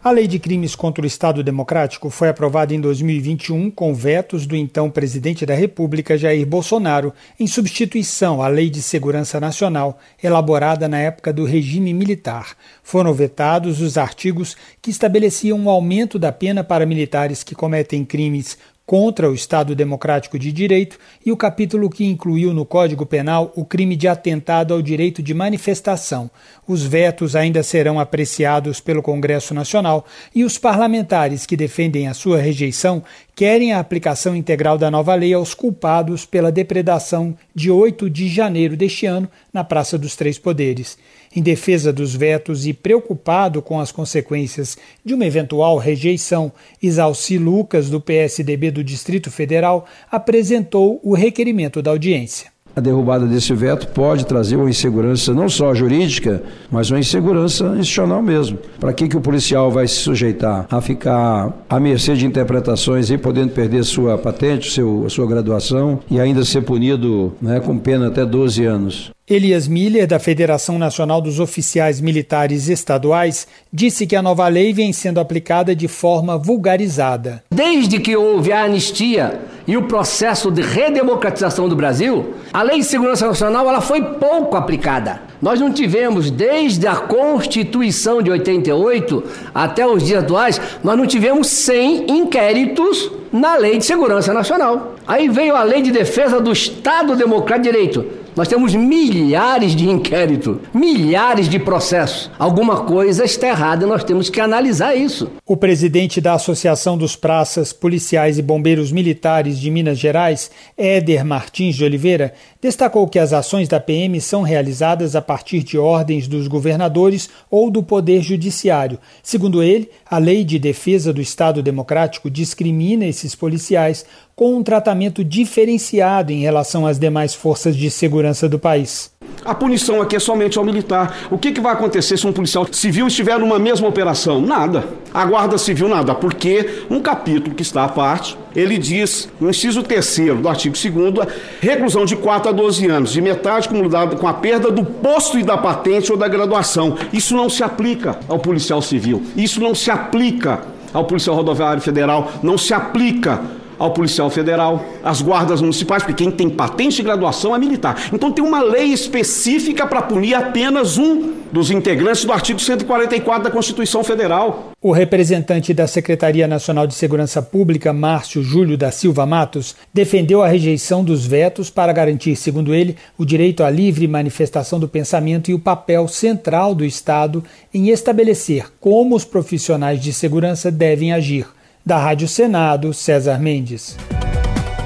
A Lei de Crimes contra o Estado Democrático foi aprovada em 2021 com vetos do então presidente da República, Jair Bolsonaro, em substituição à Lei de Segurança Nacional, elaborada na época do regime militar. Foram vetados os artigos que estabeleciam um aumento da pena para militares que cometem crimes contra o Estado Democrático de Direito e o capítulo que incluiu no Código Penal o crime de atentado ao direito de manifestação. Os vetos ainda serão apreciados pelo Congresso Nacional e os parlamentares que defendem a sua rejeição querem a aplicação integral da nova lei aos culpados pela depredação de 8 de janeiro deste ano na Praça dos Três Poderes em defesa dos vetos e preocupado com as consequências de uma eventual rejeição, Isalci Lucas, do PSDB do Distrito Federal, apresentou o requerimento da audiência. A derrubada desse veto pode trazer uma insegurança não só jurídica, mas uma insegurança institucional mesmo. Para que, que o policial vai se sujeitar a ficar à mercê de interpretações e podendo perder sua patente, seu, sua graduação e ainda ser punido né, com pena até 12 anos? Elias Miller, da Federação Nacional dos Oficiais Militares Estaduais, disse que a nova lei vem sendo aplicada de forma vulgarizada. Desde que houve a anistia e o processo de redemocratização do Brasil, a Lei de Segurança Nacional ela foi pouco aplicada. Nós não tivemos, desde a Constituição de 88 até os dias atuais, nós não tivemos 100 inquéritos na Lei de Segurança Nacional. Aí veio a Lei de Defesa do Estado Democrático de Direito nós temos milhares de inquéritos, milhares de processos. Alguma coisa está errada e nós temos que analisar isso. O presidente da Associação dos Praças, Policiais e Bombeiros Militares de Minas Gerais, Éder Martins de Oliveira, destacou que as ações da PM são realizadas a partir de ordens dos governadores ou do Poder Judiciário. Segundo ele, a Lei de Defesa do Estado Democrático discrimina esses policiais com um tratamento diferenciado em relação às demais forças de segurança do país. A punição aqui é somente ao militar. O que, que vai acontecer se um policial civil estiver numa mesma operação? Nada. A Guarda Civil, nada. Porque um capítulo que está à parte, ele diz, no inciso 3 do artigo 2 reclusão de 4 a 12 anos, de metade com a perda do posto e da patente ou da graduação. Isso não se aplica ao policial civil. Isso não se aplica ao policial rodoviário federal. Não se aplica ao policial federal, às guardas municipais, porque quem tem patente de graduação é militar. Então tem uma lei específica para punir apenas um dos integrantes do artigo 144 da Constituição Federal. O representante da Secretaria Nacional de Segurança Pública, Márcio Júlio da Silva Matos, defendeu a rejeição dos vetos para garantir, segundo ele, o direito à livre manifestação do pensamento e o papel central do Estado em estabelecer como os profissionais de segurança devem agir. Da Rádio Senado, César Mendes.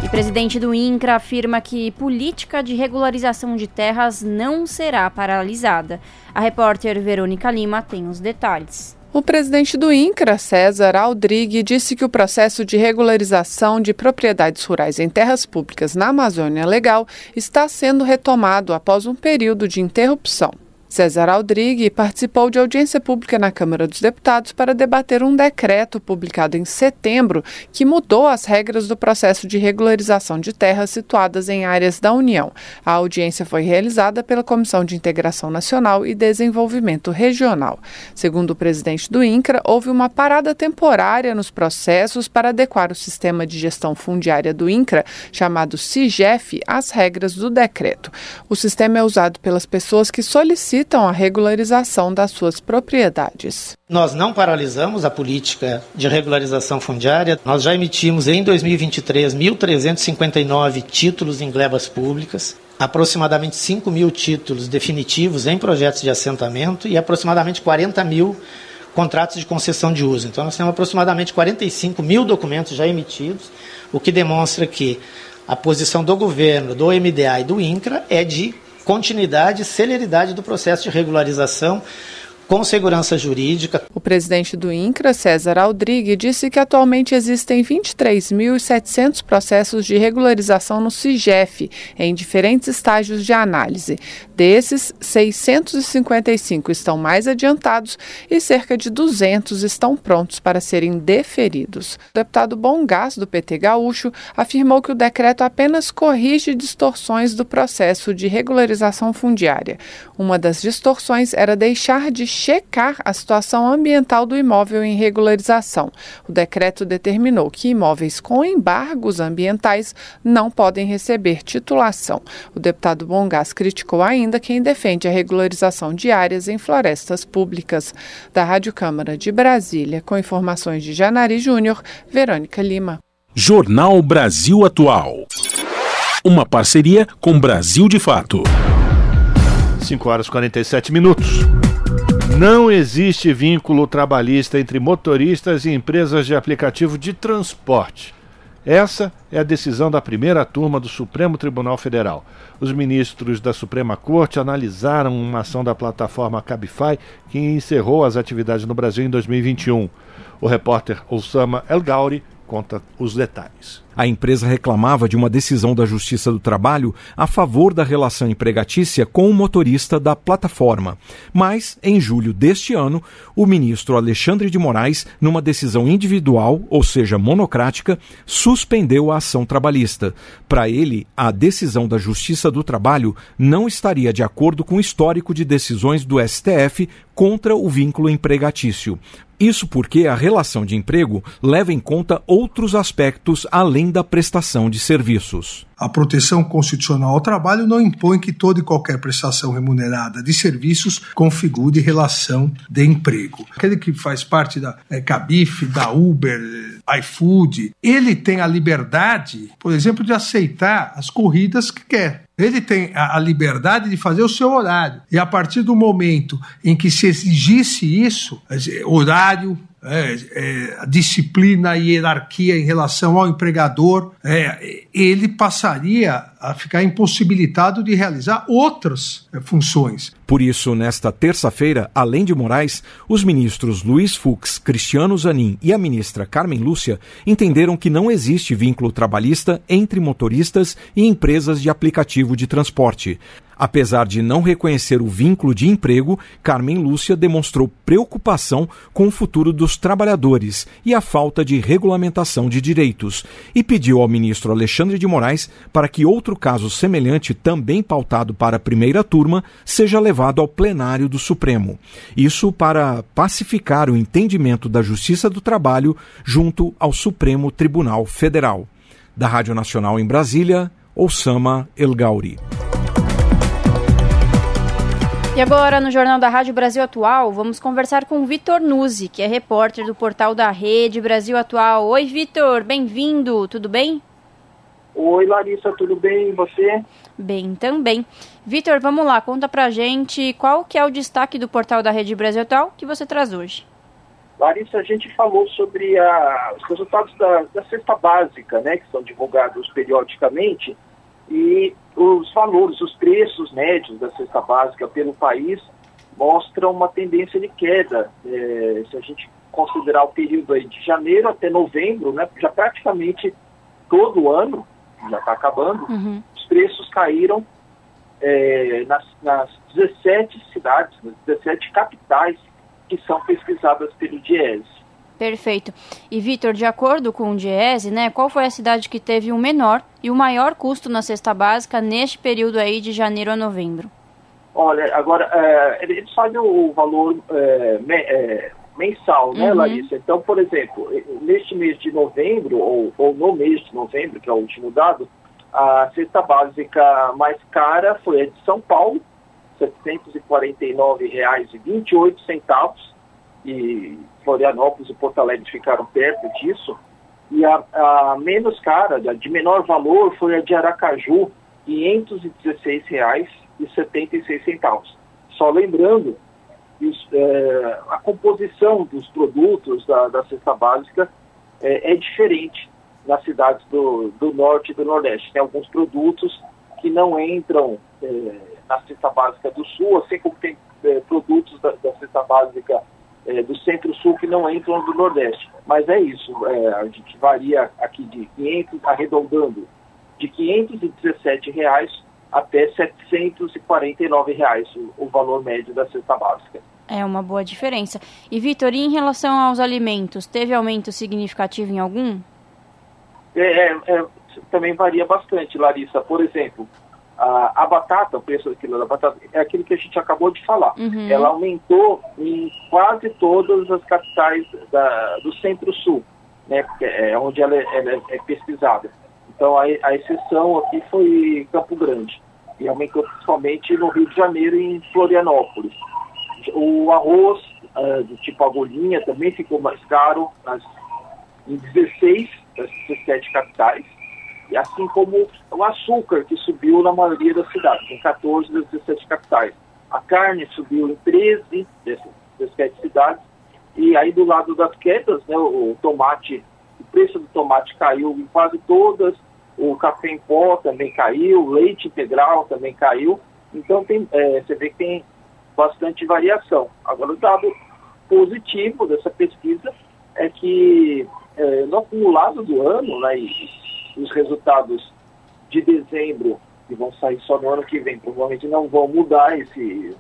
E presidente do INCRA afirma que política de regularização de terras não será paralisada. A repórter Verônica Lima tem os detalhes. O presidente do INCRA, César Aldrigue, disse que o processo de regularização de propriedades rurais em terras públicas na Amazônia Legal está sendo retomado após um período de interrupção. César Aldrigue participou de audiência pública na Câmara dos Deputados para debater um decreto publicado em setembro que mudou as regras do processo de regularização de terras situadas em áreas da União. A audiência foi realizada pela Comissão de Integração Nacional e Desenvolvimento Regional. Segundo o presidente do INCRA, houve uma parada temporária nos processos para adequar o sistema de gestão fundiária do INCRA, chamado CIGEF, às regras do decreto. O sistema é usado pelas pessoas que solicitam solicitam a regularização das suas propriedades. Nós não paralisamos a política de regularização fundiária. Nós já emitimos em 2023 1.359 títulos em glebas públicas, aproximadamente 5 mil títulos definitivos em projetos de assentamento e aproximadamente 40 mil contratos de concessão de uso. Então, nós temos aproximadamente 45 mil documentos já emitidos, o que demonstra que a posição do governo, do MDA e do INCRA é de continuidade e celeridade do processo de regularização com segurança jurídica. O presidente do INCRA, César Aldrigue, disse que atualmente existem 23.700 processos de regularização no CIGEF, em diferentes estágios de análise. Desses, 655 estão mais adiantados e cerca de 200 estão prontos para serem deferidos. O deputado Bom Gás, do PT Gaúcho, afirmou que o decreto apenas corrige distorções do processo de regularização fundiária. Uma das distorções era deixar de checar a situação ambiental do imóvel em regularização. O decreto determinou que imóveis com embargos ambientais não podem receber titulação. O deputado Bongás criticou ainda quem defende a regularização de áreas em florestas públicas. Da Rádio Câmara de Brasília, com informações de Janari Júnior, Verônica Lima. Jornal Brasil Atual. Uma parceria com Brasil de Fato. 5 horas e 47 minutos. Não existe vínculo trabalhista entre motoristas e empresas de aplicativo de transporte. Essa é a decisão da primeira turma do Supremo Tribunal Federal. Os ministros da Suprema Corte analisaram uma ação da plataforma Cabify que encerrou as atividades no Brasil em 2021. O repórter Osama El Gauri conta os detalhes. A empresa reclamava de uma decisão da Justiça do Trabalho a favor da relação empregatícia com o motorista da plataforma. Mas, em julho deste ano, o ministro Alexandre de Moraes, numa decisão individual, ou seja, monocrática, suspendeu a ação trabalhista. Para ele, a decisão da Justiça do Trabalho não estaria de acordo com o histórico de decisões do STF contra o vínculo empregatício. Isso porque a relação de emprego leva em conta outros aspectos além da prestação de serviços. A proteção constitucional ao trabalho não impõe que toda e qualquer prestação remunerada de serviços configure relação de emprego. Aquele que faz parte da é, Cabif, da Uber, iFood, ele tem a liberdade, por exemplo, de aceitar as corridas que quer. Ele tem a, liberdade de fazer o seu horário. E a partir do momento em que se exigisse isso, horário, é, é, a disciplina e hierarquia em relação ao empregador, é, ele passaria a ficar impossibilitado de realizar outras é, funções. Por isso, nesta terça-feira, além de Moraes, os ministros Luiz Fux, Cristiano Zanin e a ministra Carmen Lúcia entenderam que não existe vínculo trabalhista entre motoristas e empresas de aplicativo de transporte. Apesar de não reconhecer o vínculo de emprego, Carmen Lúcia demonstrou preocupação com o futuro dos trabalhadores e a falta de regulamentação de direitos e pediu ao ministro Alexandre de Moraes para que outro caso semelhante, também pautado para a primeira turma, seja levado ao plenário do Supremo. Isso para pacificar o entendimento da Justiça do Trabalho junto ao Supremo Tribunal Federal. Da Rádio Nacional em Brasília, Osama El Gauri. E agora, no Jornal da Rádio Brasil Atual, vamos conversar com Vitor Nuzzi, que é repórter do portal da Rede Brasil Atual. Oi, Vitor, bem-vindo, tudo bem? Oi, Larissa, tudo bem? E você? Bem, também. Vitor, vamos lá, conta pra gente qual que é o destaque do portal da Rede Brasil Atual que você traz hoje. Larissa, a gente falou sobre a, os resultados da, da cesta básica, né, que são divulgados periodicamente, e os valores, os preços médios da cesta básica pelo país mostram uma tendência de queda. É, se a gente considerar o período de janeiro até novembro, né, já praticamente todo ano, já está acabando, uhum. os preços caíram é, nas, nas 17 cidades, nas 17 capitais que são pesquisadas pelo DIESE. Perfeito. E Vitor, de acordo com o Diese, né, qual foi a cidade que teve o menor e o maior custo na cesta básica neste período aí de janeiro a novembro? Olha, agora, é, eles fazem o valor é, me, é, mensal, né, uhum. Larissa? Então, por exemplo, neste mês de novembro, ou, ou no mês de novembro, que é o último dado, a cesta básica mais cara foi a de São Paulo, R$ 749,28, e Florianópolis e Porto Alegre ficaram perto disso. E a, a menos cara, de menor valor, foi a de Aracaju, R$ 516,76. Só lembrando é, a composição dos produtos da, da cesta básica é, é, diferente nas cidades do, do norte e do nordeste. Tem alguns produtos que não entram é, na cesta básica do sul, assim como tem é, produtos da, da cesta básica é, do centro-sul que não entram do nordeste. Mas é isso, é, a gente varia aqui de 500, arredondando, de 517 reais até 749 reais o, o valor médio da cesta básica. É uma boa diferença. E Vitor, em relação aos alimentos, teve aumento significativo em algum? É, é, é também varia bastante, Larissa. Por exemplo, a, a, batata, o preço do quilo da batata, é aquilo que a gente acabou de falar. Uhum. Ela aumentou em quase todas as capitais da, do centro-sul, né, é onde ela, é, ela é, é, pesquisada. Então a, a, exceção aqui foi Campo Grande. E aumentou principalmente no Rio de Janeiro e em Florianópolis. O arroz uh, do tipo agulhinha também ficou mais caro nas, em 16 das 17 capitais assim como o açúcar, que subiu na maioria das cidades, em 14 das 17 capitais. A carne subiu em 13 dessas 17 cidades, e aí do lado das quedas, né, o, tomate, o preço do tomate caiu em quase todas, o café em pó também caiu, o leite integral também caiu, então tem, é, você vê que tem bastante variação. Agora, o dado positivo dessa pesquisa é que é, no acumulado do ano, né, e os resultados de dezembro, que vão sair só no ano que vem, provavelmente não vão mudar esse,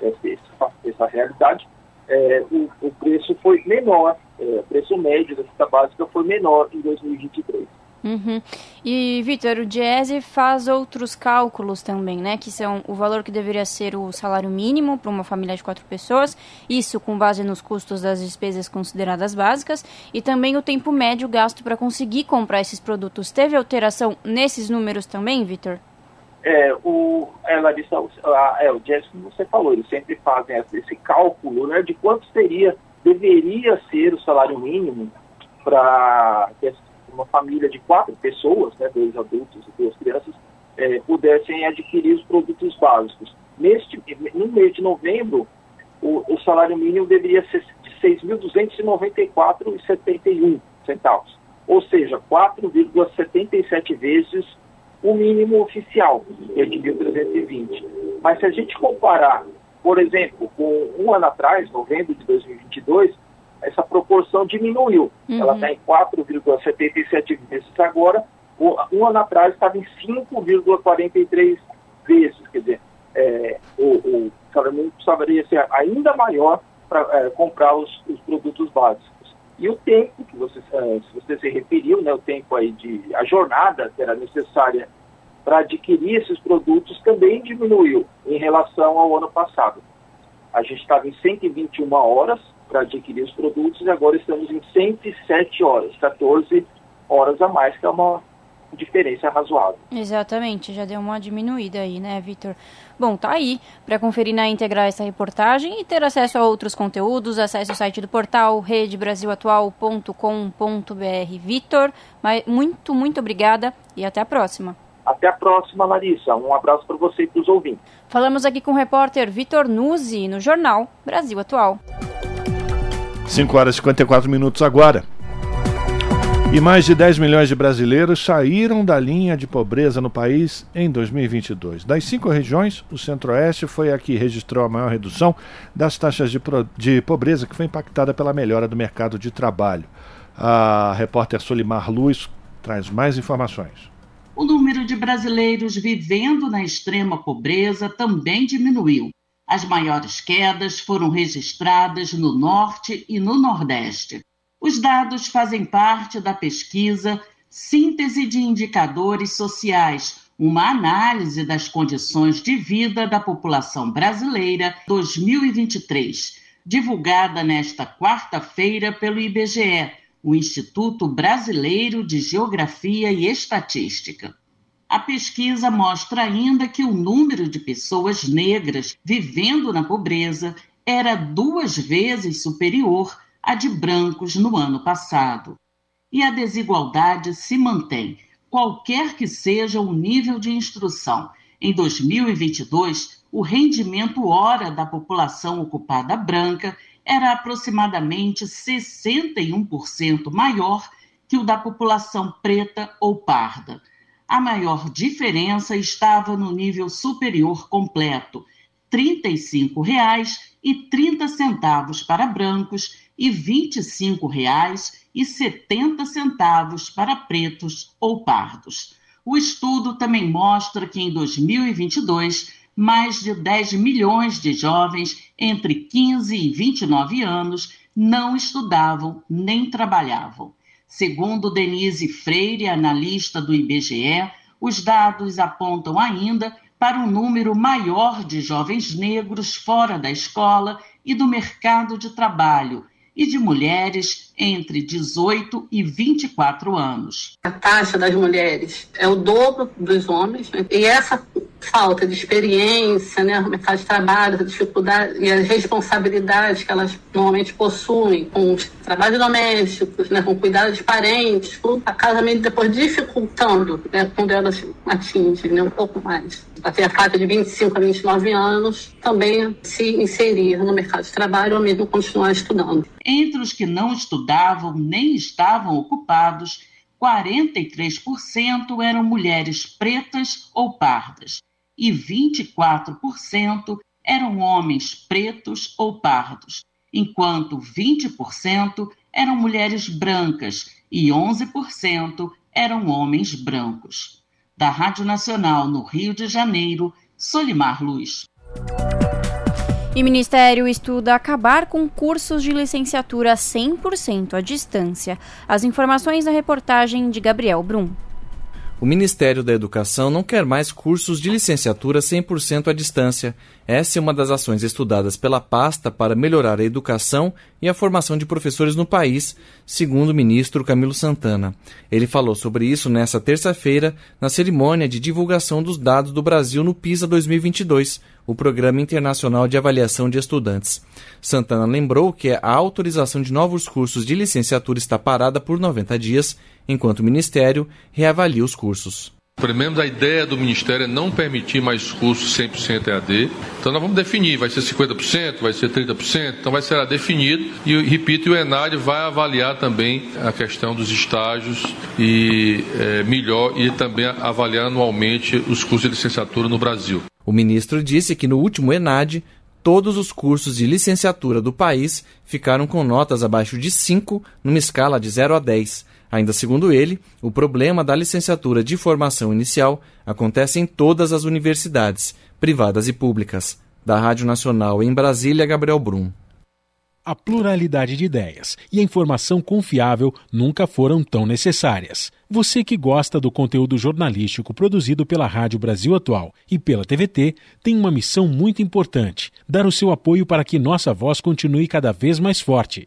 esse essa realidade, é, o, o, preço foi menor, é, o preço médio da cesta básica foi menor em 2023. Uhum. E, Vitor, o Diese faz outros cálculos também, né? Que são o valor que deveria ser o salário mínimo para uma família de quatro pessoas, isso com base nos custos das despesas consideradas básicas, e também o tempo médio gasto para conseguir comprar esses produtos. Teve alteração nesses números também, Vitor? É, o, é, Larissa, a, é, o Jazz, como você falou, eles sempre fazem esse cálculo né, de quanto seria, deveria ser o salário mínimo para uma família de quatro pessoas, né, dois adultos e duas crianças, é, pudessem adquirir os produtos básicos. Neste, no mês de novembro, o, o salário mínimo deveria ser de 6.294,71 centavos, ou seja, 4,77 vezes o mínimo oficial, que é de 1.320. Mas se a gente comparar, por exemplo, com um ano atrás, novembro de 2022, essa proporção diminuiu. Uhum. Ela está em 4,77 vezes agora, um ano atrás estava em 5,43 vezes. Quer dizer, é, o, o salário mínimo precisaria ser ainda maior para é, comprar os, os, produtos básicos. E o tempo, que você, é, se você se referiu, né, o tempo aí de. a jornada que era necessária para adquirir esses produtos também diminuiu em relação ao ano passado. A gente estava em 121 horas para adquirir os produtos e agora estamos em 107 horas, 14 horas a mais, que é uma diferença razoável. Exatamente, já deu uma diminuída aí, né, Vitor? Bom, tá aí. Para conferir na íntegra essa reportagem e ter acesso a outros conteúdos, acesse o site do portal redebrasilatual.com.br. Vitor, muito, muito obrigada e até a próxima. Até a próxima, Larissa. Um abraço para você e para os ouvintes. Falamos aqui com o repórter Vitor Nuzzi, no jornal Brasil Atual. 5 horas e 54 minutos agora. E mais de 10 milhões de brasileiros saíram da linha de pobreza no país em 2022. Das cinco regiões, o Centro-Oeste foi a que registrou a maior redução das taxas de, de pobreza, que foi impactada pela melhora do mercado de trabalho. A repórter Solimar Luz traz mais informações. O número de brasileiros vivendo na extrema pobreza também diminuiu. As maiores quedas foram registradas no Norte e no Nordeste. Os dados fazem parte da pesquisa Síntese de Indicadores Sociais, uma análise das condições de vida da população brasileira 2023, divulgada nesta quarta-feira pelo IBGE, o Instituto Brasileiro de Geografia e Estatística. A pesquisa mostra ainda que o número de pessoas negras vivendo na pobreza era duas vezes superior a de brancos no ano passado. E a desigualdade se mantém, qualquer que seja o nível de instrução. Em 2022, o rendimento hora da população ocupada branca era aproximadamente 61% maior que o da população preta ou parda. A maior diferença estava no nível superior completo, R$ 35,30 para brancos e R$ 25,70 para pretos ou pardos. O estudo também mostra que em 2022, mais de 10 milhões de jovens entre 15 e 29 anos não estudavam nem trabalhavam. Segundo Denise Freire, analista do IBGE, os dados apontam ainda para um número maior de jovens negros fora da escola e do mercado de trabalho, e de mulheres entre 18 e 24 anos. A taxa das mulheres é o dobro dos homens, né? e essa falta de experiência né, mercado de trabalho, a dificuldade e as responsabilidades que elas normalmente possuem com os trabalhos domésticos, né, com cuidado de parentes, acaba meio depois dificultando né, quando elas atingem né, um pouco mais. Até a faixa de 25 a 29 anos, também se inserir no mercado de trabalho ou mesmo continuar estudando. Entre os que não estudavam nem estavam ocupados, 43% eram mulheres pretas ou pardas e 24% eram homens pretos ou pardos, enquanto 20% eram mulheres brancas e 11% eram homens brancos. Da Rádio Nacional no Rio de Janeiro, Solimar Luz. E o Ministério estuda acabar com cursos de licenciatura 100% à distância. As informações na reportagem de Gabriel Brum. O Ministério da Educação não quer mais cursos de licenciatura 100% à distância. Essa é uma das ações estudadas pela pasta para melhorar a educação e a formação de professores no país, segundo o ministro Camilo Santana. Ele falou sobre isso nesta terça-feira, na cerimônia de divulgação dos dados do Brasil no PISA 2022, o Programa Internacional de Avaliação de Estudantes. Santana lembrou que a autorização de novos cursos de licenciatura está parada por 90 dias enquanto o Ministério reavalia os cursos. Primeiro, a ideia do Ministério é não permitir mais cursos 100% EAD. Então, nós vamos definir, vai ser 50%, vai ser 30%, então vai ser definido. E, repito, o Enad vai avaliar também a questão dos estágios e é, melhor, e também avaliar anualmente os cursos de licenciatura no Brasil. O ministro disse que no último Enad, todos os cursos de licenciatura do país ficaram com notas abaixo de 5, numa escala de 0 a 10 Ainda segundo ele, o problema da licenciatura de formação inicial acontece em todas as universidades, privadas e públicas. Da Rádio Nacional em Brasília, Gabriel Brum. A pluralidade de ideias e a informação confiável nunca foram tão necessárias. Você que gosta do conteúdo jornalístico produzido pela Rádio Brasil Atual e pela TVT tem uma missão muito importante: dar o seu apoio para que nossa voz continue cada vez mais forte.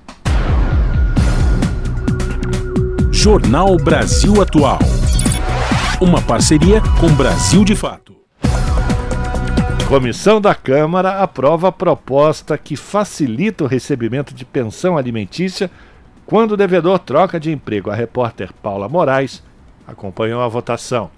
Jornal Brasil Atual. Uma parceria com Brasil de Fato. Comissão da Câmara aprova a proposta que facilita o recebimento de pensão alimentícia quando o devedor troca de emprego. A repórter Paula Moraes acompanhou a votação.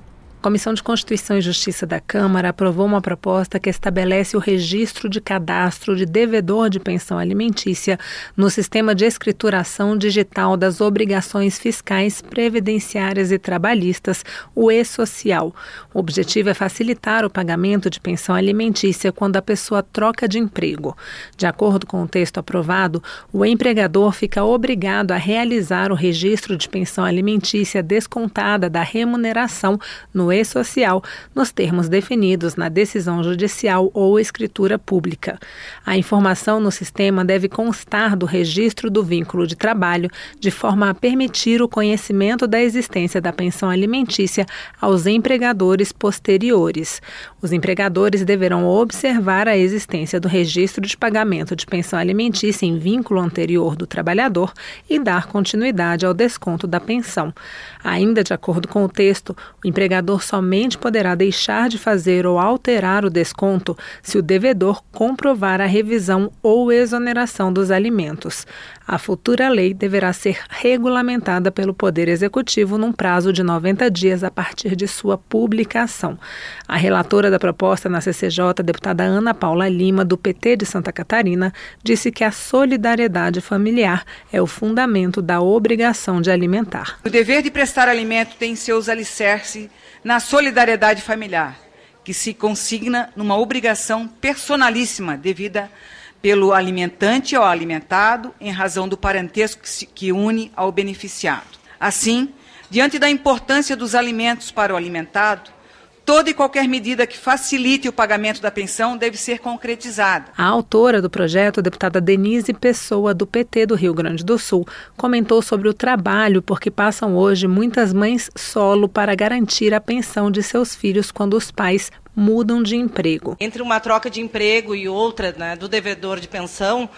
Comissão de Constituição e Justiça da Câmara aprovou uma proposta que estabelece o registro de cadastro de devedor de pensão alimentícia no sistema de escrituração digital das obrigações fiscais, previdenciárias e trabalhistas, o e-social. O objetivo é facilitar o pagamento de pensão alimentícia quando a pessoa troca de emprego. De acordo com o texto aprovado, o empregador fica obrigado a realizar o registro de pensão alimentícia descontada da remuneração no e-social, nos termos definidos na decisão judicial ou escritura pública. A informação no sistema deve constar do registro do vínculo de trabalho, de forma a permitir o conhecimento da existência da pensão alimentícia aos empregadores posteriores. Os empregadores deverão observar a existência do registro de pagamento de pensão alimentícia em vínculo anterior do trabalhador e dar continuidade ao desconto da pensão. Ainda de acordo com o texto, o empregador somente poderá deixar de fazer ou alterar o desconto se o devedor comprovar a revisão ou exoneração dos alimentos. A futura lei deverá ser regulamentada pelo Poder Executivo num prazo de 90 dias a partir de sua publicação. A relatora da proposta na CCJ, deputada Ana Paula Lima, do PT de Santa Catarina, disse que a solidariedade familiar é o fundamento da obrigação de alimentar. O dever de prestar alimento tem seus alicerces na solidariedade familiar, que se consigna numa obrigação personalíssima devida pelo alimentante ao alimentado, em razão do parentesco que, se, que une ao beneficiado. Assim, diante da importância dos alimentos para o alimentado, Toda e qualquer medida que facilite o pagamento da pensão deve ser concretizada. A autora do projeto, a deputada Denise Pessoa, do PT do Rio Grande do Sul, comentou sobre o trabalho porque passam hoje muitas mães solo para garantir a pensão de seus filhos quando os pais mudam de emprego. Entre uma troca de emprego e outra né, do devedor de pensão,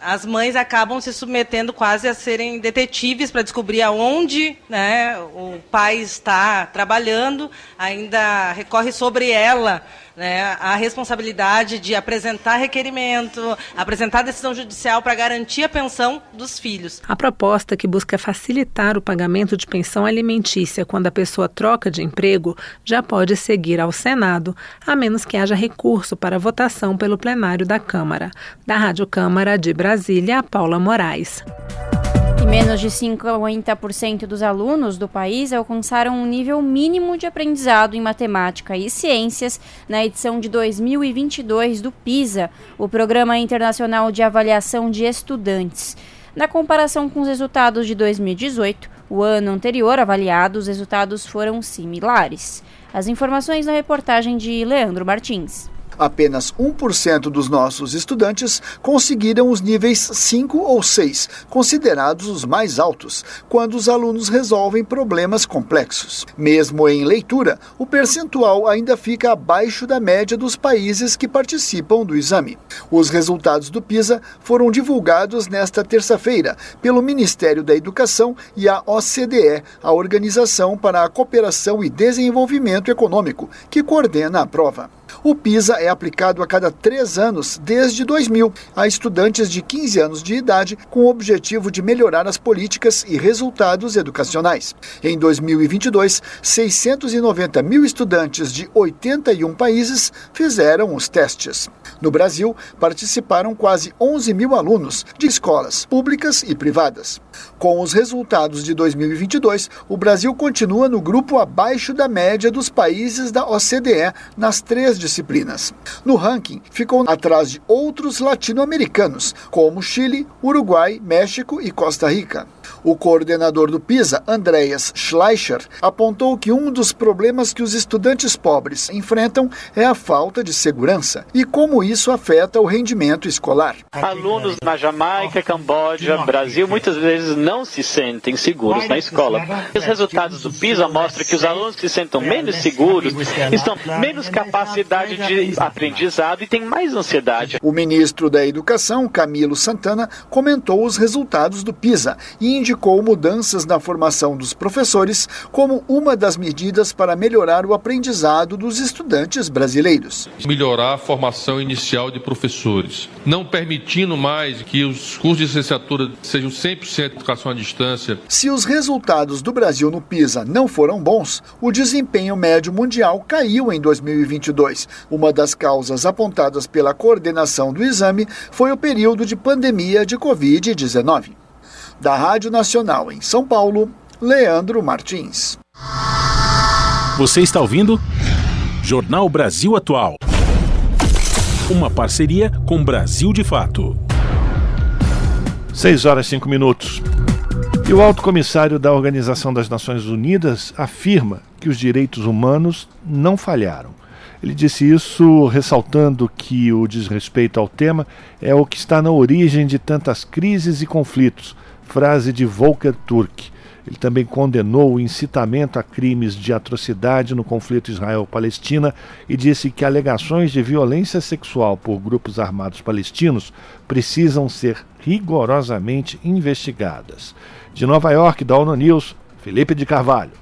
as mães acabam se submetendo quase a serem detetives para descobrir aonde né, o pai está trabalhando, ainda recorre sobre ela né, a responsabilidade de apresentar requerimento, apresentar decisão judicial para garantir a pensão dos filhos. A proposta que busca facilitar o pagamento de pensão alimentícia quando a pessoa troca de emprego já pode seguir ao Senado, a menos que haja recurso para votação pelo plenário da Câmara. Da Rádio Câmara de Brasília, Paula Moraes. Menos de 50% dos alunos do país alcançaram um nível mínimo de aprendizado em matemática e ciências na edição de 2022 do PISA, o Programa Internacional de Avaliação de Estudantes. Na comparação com os resultados de 2018, o ano anterior avaliado, os resultados foram similares. As informações na reportagem de Leandro Martins. Apenas 1% dos nossos estudantes conseguiram os níveis 5 ou 6, considerados os mais altos, quando os alunos resolvem problemas complexos. Mesmo em leitura, o percentual ainda fica abaixo da média dos países que participam do exame. Os resultados do PISA foram divulgados nesta terça-feira pelo Ministério da Educação e a OCDE, a Organização para a Cooperação e Desenvolvimento Econômico, que coordena a prova. O PISA é aplicado a cada três anos, desde 2000, a estudantes de 15 anos de idade, com o objetivo de melhorar as políticas e resultados educacionais. Em 2022, 690 mil estudantes de 81 países fizeram os testes. No Brasil, participaram quase 11 mil alunos de escolas públicas e privadas. Com os resultados de 2022, o Brasil continua no grupo abaixo da média dos países da OCDE nas três disciplinas. No ranking, ficou atrás de outros latino-americanos, como Chile, Uruguai, México e Costa Rica. O coordenador do PISA, Andreas Schleicher, apontou que um dos problemas que os estudantes pobres enfrentam é a falta de segurança e como isso afeta o rendimento escolar. Alunos na Jamaica, Camboja, Brasil muitas vezes não se sentem seguros na escola. Os resultados do PISA mostram que os alunos que se sentem menos seguros estão menos capacidade de aprendizado e têm mais ansiedade. O ministro da Educação, Camilo Santana, comentou os resultados do PISA e indicou mudanças na formação dos professores como uma das medidas para melhorar o aprendizado dos estudantes brasileiros. Melhorar a formação inicial de professores, não permitindo mais que os cursos de licenciatura sejam 100% educação à distância. Se os resultados do Brasil no PISA não foram bons, o desempenho médio mundial caiu em 2022. Uma das causas apontadas pela coordenação do exame foi o período de pandemia de Covid-19. Da Rádio Nacional em São Paulo, Leandro Martins. Você está ouvindo? Jornal Brasil Atual. Uma parceria com Brasil de Fato. 6 horas e 5 minutos. E o alto comissário da Organização das Nações Unidas afirma que os direitos humanos não falharam. Ele disse isso ressaltando que o desrespeito ao tema é o que está na origem de tantas crises e conflitos, frase de Volker Turk. Ele também condenou o incitamento a crimes de atrocidade no conflito Israel-Palestina e disse que alegações de violência sexual por grupos armados palestinos precisam ser rigorosamente investigadas. De Nova York, da ONU News, Felipe de Carvalho.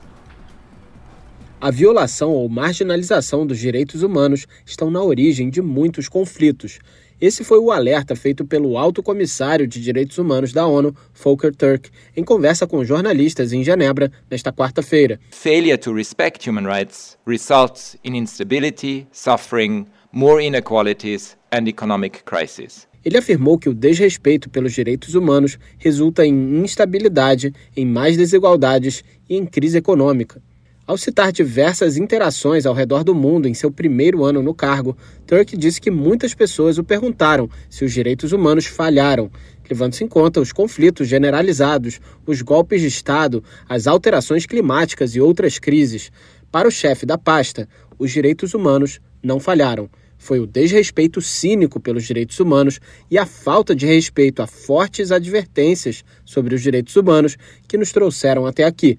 A violação ou marginalização dos direitos humanos estão na origem de muitos conflitos. Esse foi o alerta feito pelo alto comissário de direitos humanos da ONU, Volker Turk, em conversa com jornalistas em Genebra nesta quarta-feira. Failure to respect human rights results in instability, suffering, more inequalities and economic crisis. Ele afirmou que o desrespeito pelos direitos humanos resulta em instabilidade, em mais desigualdades e em crise econômica. Ao citar diversas interações ao redor do mundo em seu primeiro ano no cargo, Turk disse que muitas pessoas o perguntaram se os direitos humanos falharam, levando-se em conta os conflitos generalizados, os golpes de Estado, as alterações climáticas e outras crises. Para o chefe da pasta, os direitos humanos não falharam. Foi o desrespeito cínico pelos direitos humanos e a falta de respeito a fortes advertências sobre os direitos humanos que nos trouxeram até aqui.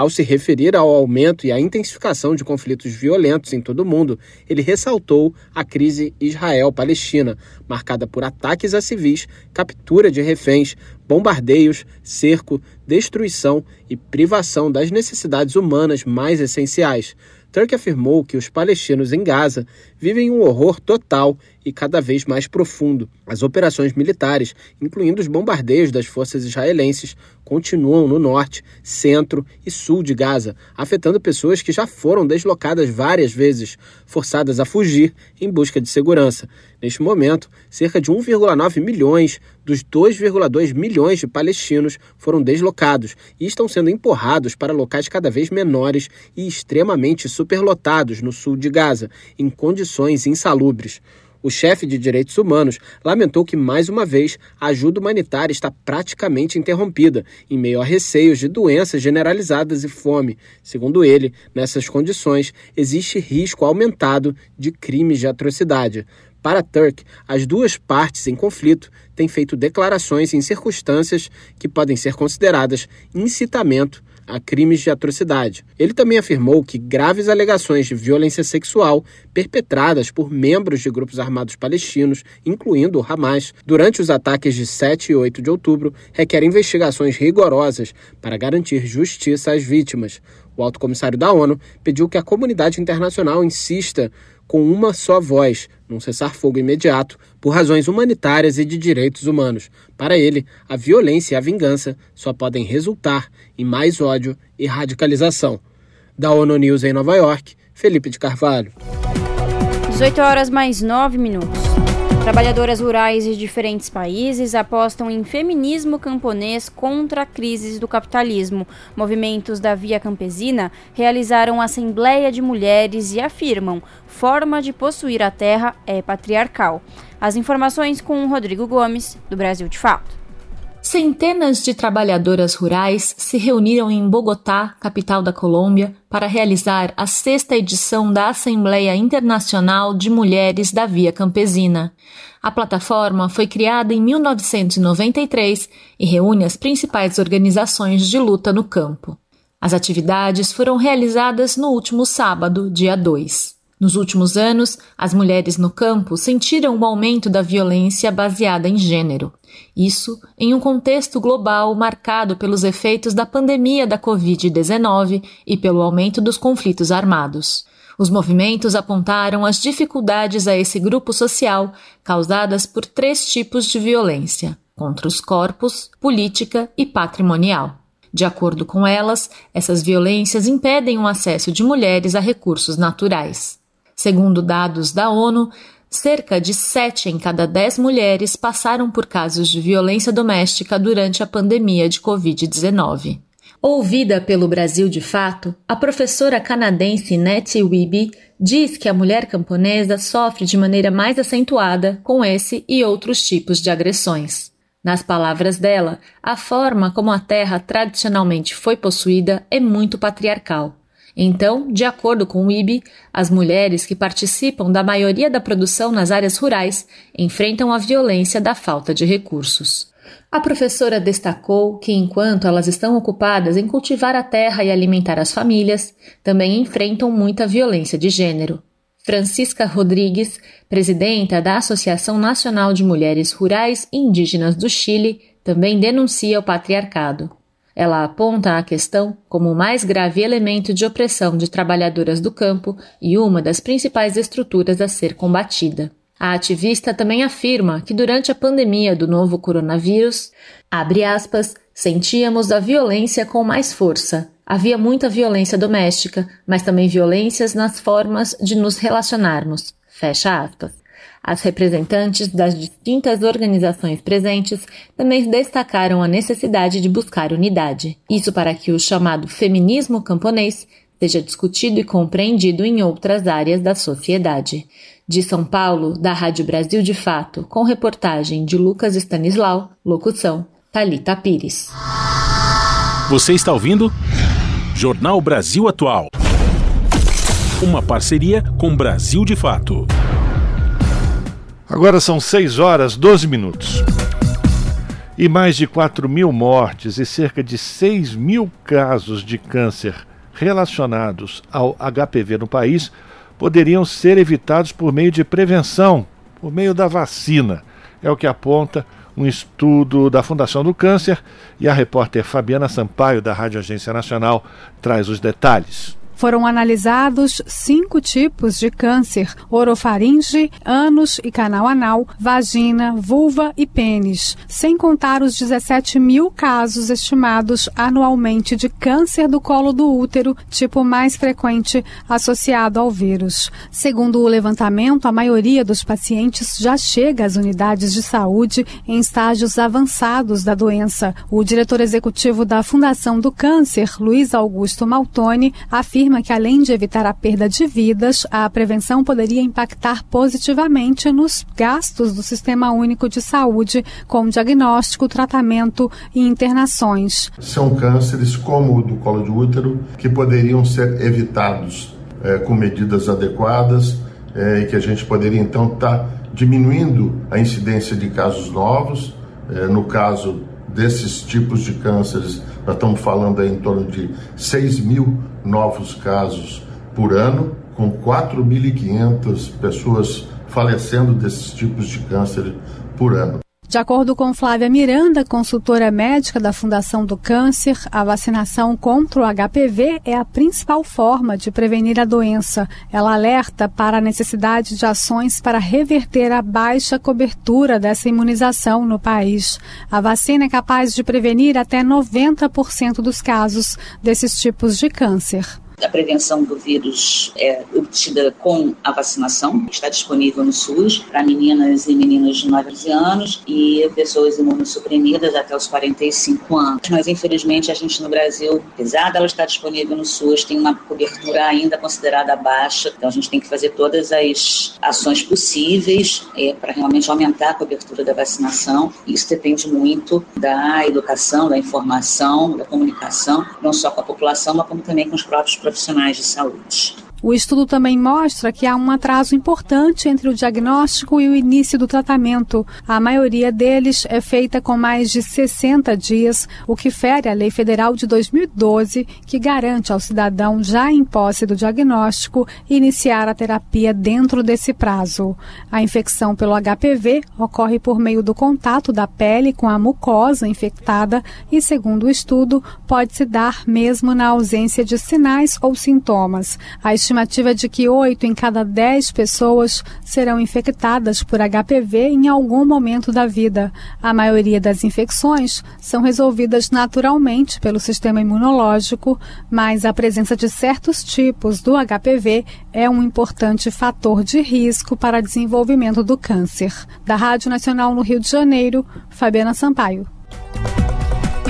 Ao se referir ao aumento e à intensificação de conflitos violentos em todo o mundo, ele ressaltou a crise Israel-Palestina, marcada por ataques a civis, captura de reféns, bombardeios, cerco, destruição e privação das necessidades humanas mais essenciais. Turk afirmou que os palestinos em Gaza vivem um horror total e cada vez mais profundo. As operações militares, incluindo os bombardeios das forças israelenses, continuam no norte, centro e sul de Gaza, afetando pessoas que já foram deslocadas várias vezes, forçadas a fugir em busca de segurança. Neste momento, cerca de 1,9 milhões dos 2,2 milhões de palestinos foram deslocados e estão sendo empurrados para locais cada vez menores e extremamente superlotados no sul de Gaza, em condições insalubres. O chefe de direitos humanos lamentou que, mais uma vez, a ajuda humanitária está praticamente interrompida, em meio a receios de doenças generalizadas e fome. Segundo ele, nessas condições, existe risco aumentado de crimes de atrocidade. Para Turk, as duas partes em conflito têm feito declarações em circunstâncias que podem ser consideradas incitamento a crimes de atrocidade. Ele também afirmou que graves alegações de violência sexual perpetradas por membros de grupos armados palestinos, incluindo o Hamas, durante os ataques de 7 e 8 de outubro, requerem investigações rigorosas para garantir justiça às vítimas. O alto comissário da ONU pediu que a comunidade internacional insista com uma só voz num cessar-fogo imediato por razões humanitárias e de direitos humanos. Para ele, a violência e a vingança só podem resultar em mais ódio e radicalização. Da ONU News em Nova York, Felipe de Carvalho. 18 horas mais 9 minutos. Trabalhadoras rurais de diferentes países apostam em feminismo camponês contra crises do capitalismo. Movimentos da Via Campesina realizaram assembleia de mulheres e afirmam: forma de possuir a terra é patriarcal. As informações com Rodrigo Gomes, do Brasil de Fato. Centenas de trabalhadoras rurais se reuniram em Bogotá, capital da Colômbia, para realizar a sexta edição da Assembleia Internacional de Mulheres da Via Campesina. A plataforma foi criada em 1993 e reúne as principais organizações de luta no campo. As atividades foram realizadas no último sábado, dia 2. Nos últimos anos, as mulheres no campo sentiram o aumento da violência baseada em gênero. Isso em um contexto global marcado pelos efeitos da pandemia da Covid-19 e pelo aumento dos conflitos armados. Os movimentos apontaram as dificuldades a esse grupo social causadas por três tipos de violência: contra os corpos, política e patrimonial. De acordo com elas, essas violências impedem o acesso de mulheres a recursos naturais. Segundo dados da ONU, cerca de 7 em cada 10 mulheres passaram por casos de violência doméstica durante a pandemia de Covid-19. Ouvida pelo Brasil de Fato, a professora canadense Nettie Wiebe diz que a mulher camponesa sofre de maneira mais acentuada com esse e outros tipos de agressões. Nas palavras dela, a forma como a terra tradicionalmente foi possuída é muito patriarcal. Então, de acordo com o IB, as mulheres que participam da maioria da produção nas áreas rurais enfrentam a violência da falta de recursos. A professora destacou que, enquanto elas estão ocupadas em cultivar a terra e alimentar as famílias, também enfrentam muita violência de gênero. Francisca Rodrigues, presidenta da Associação Nacional de Mulheres Rurais e Indígenas do Chile, também denuncia o patriarcado. Ela aponta a questão como o mais grave elemento de opressão de trabalhadoras do campo e uma das principais estruturas a ser combatida. A ativista também afirma que durante a pandemia do novo coronavírus, aspas, sentíamos a violência com mais força. Havia muita violência doméstica, mas também violências nas formas de nos relacionarmos. Fecha aspas. As representantes das distintas organizações presentes também destacaram a necessidade de buscar unidade. Isso para que o chamado feminismo camponês seja discutido e compreendido em outras áreas da sociedade. De São Paulo, da Rádio Brasil de Fato, com reportagem de Lucas Stanislau, locução Talita Pires. Você está ouvindo? Jornal Brasil Atual. Uma parceria com Brasil de Fato. Agora são 6 horas 12 minutos. E mais de 4 mil mortes e cerca de 6 mil casos de câncer relacionados ao HPV no país poderiam ser evitados por meio de prevenção, por meio da vacina. É o que aponta um estudo da Fundação do Câncer e a repórter Fabiana Sampaio, da Rádio Agência Nacional, traz os detalhes. Foram analisados cinco tipos de câncer: orofaringe, ânus e canal anal, vagina, vulva e pênis, sem contar os 17 mil casos estimados anualmente de câncer do colo do útero, tipo mais frequente associado ao vírus. Segundo o levantamento, a maioria dos pacientes já chega às unidades de saúde em estágios avançados da doença. O diretor executivo da Fundação do Câncer, Luiz Augusto Maltoni, afirma que além de evitar a perda de vidas, a prevenção poderia impactar positivamente nos gastos do Sistema Único de Saúde, com diagnóstico, tratamento e internações. São cânceres como o do colo de útero que poderiam ser evitados é, com medidas adequadas é, e que a gente poderia então estar tá diminuindo a incidência de casos novos. É, no caso desses tipos de cânceres, nós estamos falando em torno de 6 mil novos casos por ano, com 4.500 pessoas falecendo desses tipos de câncer por ano. De acordo com Flávia Miranda, consultora médica da Fundação do Câncer, a vacinação contra o HPV é a principal forma de prevenir a doença. Ela alerta para a necessidade de ações para reverter a baixa cobertura dessa imunização no país. A vacina é capaz de prevenir até 90% dos casos desses tipos de câncer. A prevenção do vírus é obtida com a vacinação, está disponível no SUS para meninas e meninos de 9 anos e pessoas imunossuprimidas até os 45 anos. Mas, infelizmente, a gente no Brasil, apesar dela estar disponível no SUS, tem uma cobertura ainda considerada baixa, então a gente tem que fazer todas as ações possíveis é, para realmente aumentar a cobertura da vacinação. Isso depende muito da educação, da informação, da comunicação, não só com a população, mas como também com os próprios profissionais de saúde. O estudo também mostra que há um atraso importante entre o diagnóstico e o início do tratamento. A maioria deles é feita com mais de 60 dias, o que fere a Lei Federal de 2012, que garante ao cidadão já em posse do diagnóstico iniciar a terapia dentro desse prazo. A infecção pelo HPV ocorre por meio do contato da pele com a mucosa infectada e, segundo o estudo, pode se dar mesmo na ausência de sinais ou sintomas. A estimativa de que 8 em cada 10 pessoas serão infectadas por HPV em algum momento da vida. A maioria das infecções são resolvidas naturalmente pelo sistema imunológico, mas a presença de certos tipos do HPV é um importante fator de risco para desenvolvimento do câncer. Da Rádio Nacional no Rio de Janeiro, Fabiana Sampaio.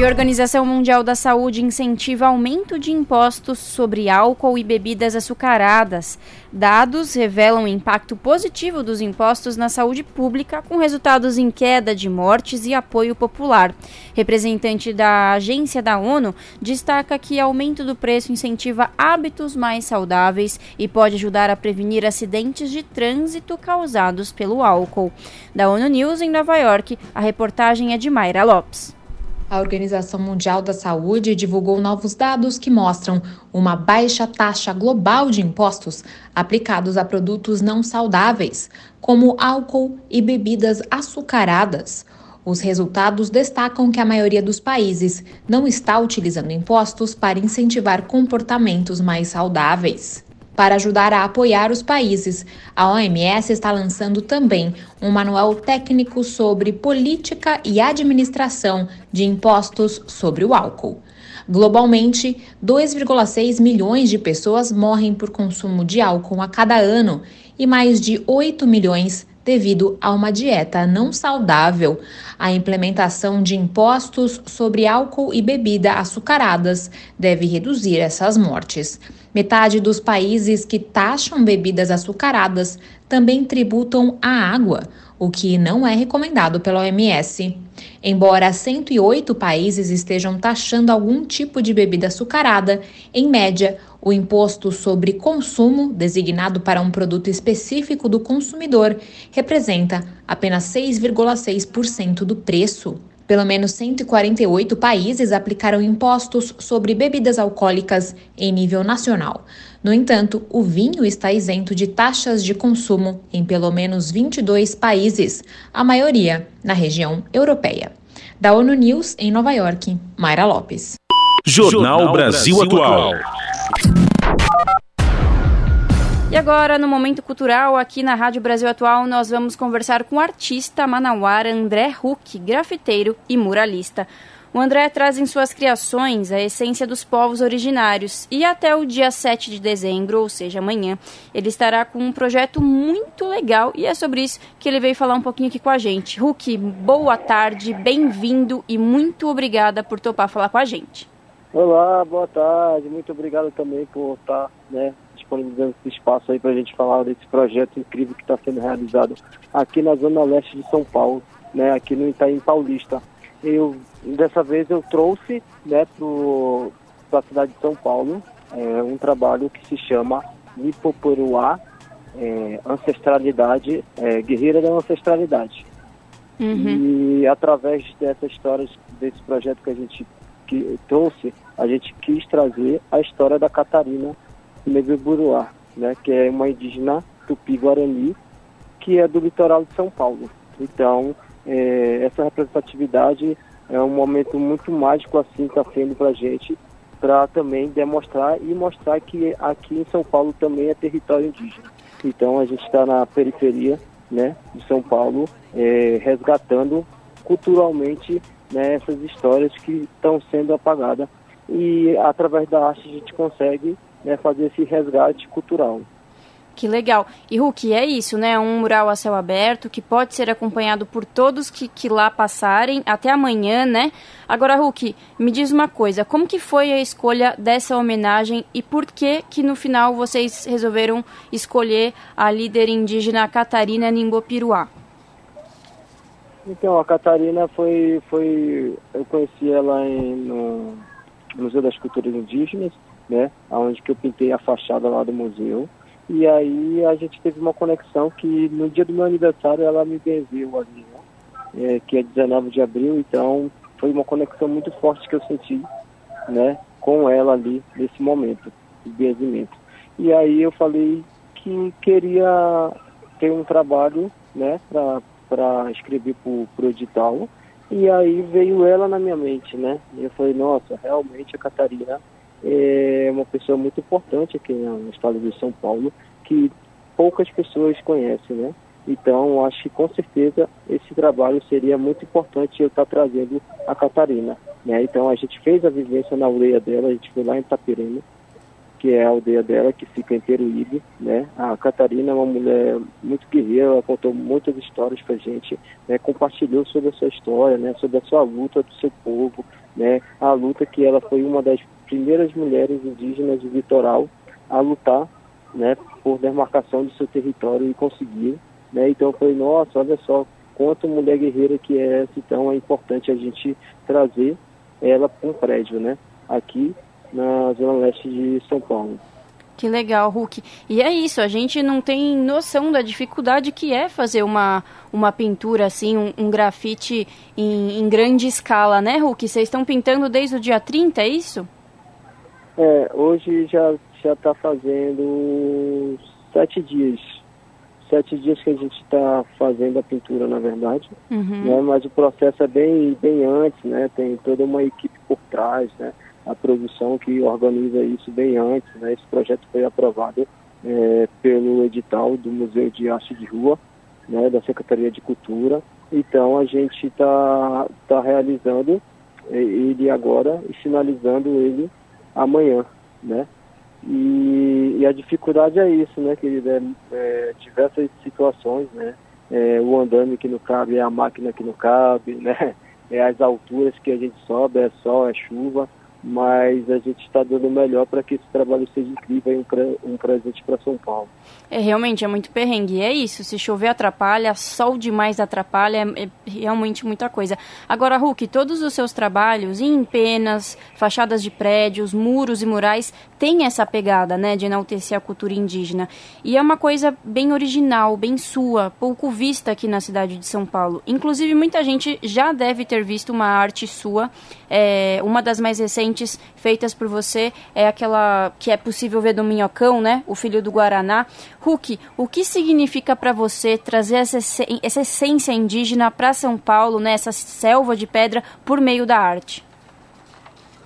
E a Organização Mundial da Saúde incentiva aumento de impostos sobre álcool e bebidas açucaradas. Dados revelam impacto positivo dos impostos na saúde pública, com resultados em queda de mortes e apoio popular. Representante da agência da ONU destaca que aumento do preço incentiva hábitos mais saudáveis e pode ajudar a prevenir acidentes de trânsito causados pelo álcool. Da ONU News em Nova York, a reportagem é de Mayra Lopes. A Organização Mundial da Saúde divulgou novos dados que mostram uma baixa taxa global de impostos aplicados a produtos não saudáveis, como álcool e bebidas açucaradas. Os resultados destacam que a maioria dos países não está utilizando impostos para incentivar comportamentos mais saudáveis. Para ajudar a apoiar os países, a OMS está lançando também um manual técnico sobre política e administração de impostos sobre o álcool. Globalmente, 2,6 milhões de pessoas morrem por consumo de álcool a cada ano e mais de 8 milhões devido a uma dieta não saudável. A implementação de impostos sobre álcool e bebida açucaradas deve reduzir essas mortes. Metade dos países que taxam bebidas açucaradas também tributam a água, o que não é recomendado pela OMS. Embora 108 países estejam taxando algum tipo de bebida açucarada, em média, o imposto sobre consumo, designado para um produto específico do consumidor, representa apenas 6,6% do preço. Pelo menos 148 países aplicaram impostos sobre bebidas alcoólicas em nível nacional. No entanto, o vinho está isento de taxas de consumo em pelo menos 22 países, a maioria na região europeia. Da ONU News, em Nova York, Mayra Lopes. Jornal Brasil Atual. E agora, no Momento Cultural, aqui na Rádio Brasil Atual, nós vamos conversar com o artista manauara André Huck, grafiteiro e muralista. O André traz em suas criações a essência dos povos originários e até o dia 7 de dezembro, ou seja, amanhã, ele estará com um projeto muito legal e é sobre isso que ele veio falar um pouquinho aqui com a gente. Hulk, boa tarde, bem-vindo e muito obrigada por topar falar com a gente. Olá, boa tarde, muito obrigado também por estar né, disponibilizando esse espaço aí para a gente falar desse projeto incrível que está sendo realizado aqui na Zona Leste de São Paulo, né, aqui no Itaim Paulista. Eu dessa vez eu trouxe né, para a cidade de São Paulo é, um trabalho que se chama Lipoporuá, é, Ancestralidade, é, Guerreira da Ancestralidade. Uhum. E através dessas histórias, desse projeto que a gente que trouxe, a gente quis trazer a história da Catarina Nebeburuá, né, que é uma indígena tupi-guarani, que é do litoral de São Paulo. Então, é, essa representatividade é um momento muito mágico assim está sendo para a gente, para também demonstrar e mostrar que aqui em São Paulo também é território indígena. Então a gente está na periferia né, de São Paulo, é, resgatando culturalmente né, essas histórias que estão sendo apagadas. E através da arte a gente consegue né, fazer esse resgate cultural. Que legal. E Hulk, é isso, né? Um mural a céu aberto que pode ser acompanhado por todos que, que lá passarem até amanhã, né? Agora, Hulk, me diz uma coisa, como que foi a escolha dessa homenagem e por que que no final vocês resolveram escolher a líder indígena Catarina Nimbopiruá? Então, a Catarina foi, foi eu conheci ela em, no Museu das Culturas Indígenas, né? Onde que eu pintei a fachada lá do museu. E aí a gente teve uma conexão que no dia do meu aniversário ela me benzeu ali, né? É, que é 19 de abril, então foi uma conexão muito forte que eu senti, né, com ela ali nesse momento de benzimento. E aí eu falei que queria ter um trabalho, né, para escrever para o edital. E aí veio ela na minha mente, né? E eu falei, nossa, realmente a Catarina é uma pessoa muito importante aqui no estado de São Paulo, que poucas pessoas conhecem, né? Então, acho que com certeza esse trabalho seria muito importante eu estar trazendo a Catarina. Né? Então, a gente fez a vivência na aldeia dela, a gente foi lá em Itapirema, que é a aldeia dela, que fica em Peruíbe. Né? A Catarina é uma mulher muito guerreira, ela contou muitas histórias para a gente, né? compartilhou sobre a sua história, né? sobre a sua luta do seu povo, né? a luta que ela foi uma das primeiras mulheres indígenas do litoral a lutar né, por demarcação do seu território e conseguiu. Né? Então eu falei, nossa, olha só quanto mulher guerreira que é essa, então é importante a gente trazer ela para um prédio, né? Aqui na Zona Leste de São Paulo. Que legal, Hulk. E é isso, a gente não tem noção da dificuldade que é fazer uma, uma pintura assim, um, um grafite em, em, grande escala, né, Hulk? Vocês estão pintando desde o dia 30, é isso? É, hoje já já está fazendo sete dias. Sete dias que a gente está fazendo a pintura, na verdade. Uhum. Né? Mas o processo é bem, bem antes, né? Tem toda uma equipe por trás, né? A produção que organiza isso bem antes, né? Esse projeto foi aprovado é, pelo edital do Museu de Arte de Rua, né? Da Secretaria de Cultura. Então a gente está tá realizando é, ele agora e finalizando ele amanhã, né? E, e, a dificuldade é isso, né, querida? É, é, diversas situações, né? É, o andame que não cabe, é a máquina que não cabe, né? É as alturas que a gente sobe, é sol, é chuva mas a gente está dando o melhor para que esse trabalho seja incrível e um, um presente para São Paulo. É realmente é muito perrengue. É isso. Se chover atrapalha, sol demais atrapalha, é, é realmente muita coisa. Agora, Hulk, todos os seus trabalhos em penas, fachadas de prédios, muros e murais têm essa pegada, né, de enaltecer a cultura indígena. E é uma coisa bem original, bem sua, pouco vista aqui na cidade de São Paulo. Inclusive, muita gente já deve ter visto uma arte sua, é, uma das mais recentes feitas por você é aquela que é possível ver do Minhocão, né? O filho do Guaraná. Hulk, o que significa para você trazer essa, essa essência indígena para São Paulo, né? Essa selva de pedra por meio da arte?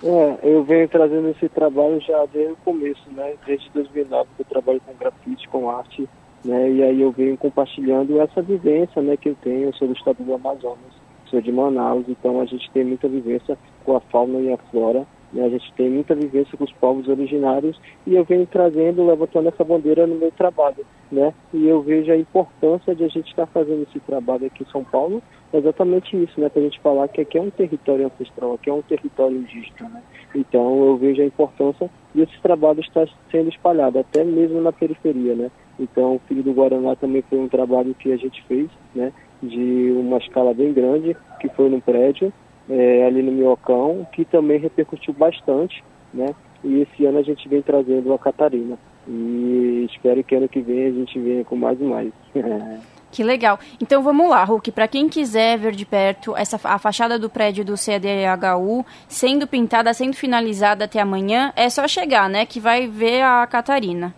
É, eu venho trazendo esse trabalho já desde o começo, né? Desde 2009 que eu trabalho com grafite, com arte, né? E aí eu venho compartilhando essa vivência, né, que eu tenho sobre o estado do Amazonas. Sou de Manaus, então a gente tem muita vivência com a fauna e a flora né? A gente tem muita vivência com os povos originários e eu venho trazendo, levantando essa bandeira no meu trabalho. Né? E eu vejo a importância de a gente estar fazendo esse trabalho aqui em São Paulo, é exatamente isso, né? Para a gente falar que aqui é um território ancestral, aqui é um território indígena. Né? Então eu vejo a importância e esse trabalho está sendo espalhado, até mesmo na periferia. Né? Então o Filho do Guaraná também foi um trabalho que a gente fez, né? De uma escala bem grande, que foi no prédio, é, ali no Minhocão, que também repercutiu bastante, né? E esse ano a gente vem trazendo a Catarina. E espero que ano que vem a gente venha com mais e mais. Que legal. Então vamos lá, Hulk. Para quem quiser ver de perto essa a fachada do prédio do CDHU sendo pintada, sendo finalizada até amanhã, é só chegar, né? Que vai ver a Catarina.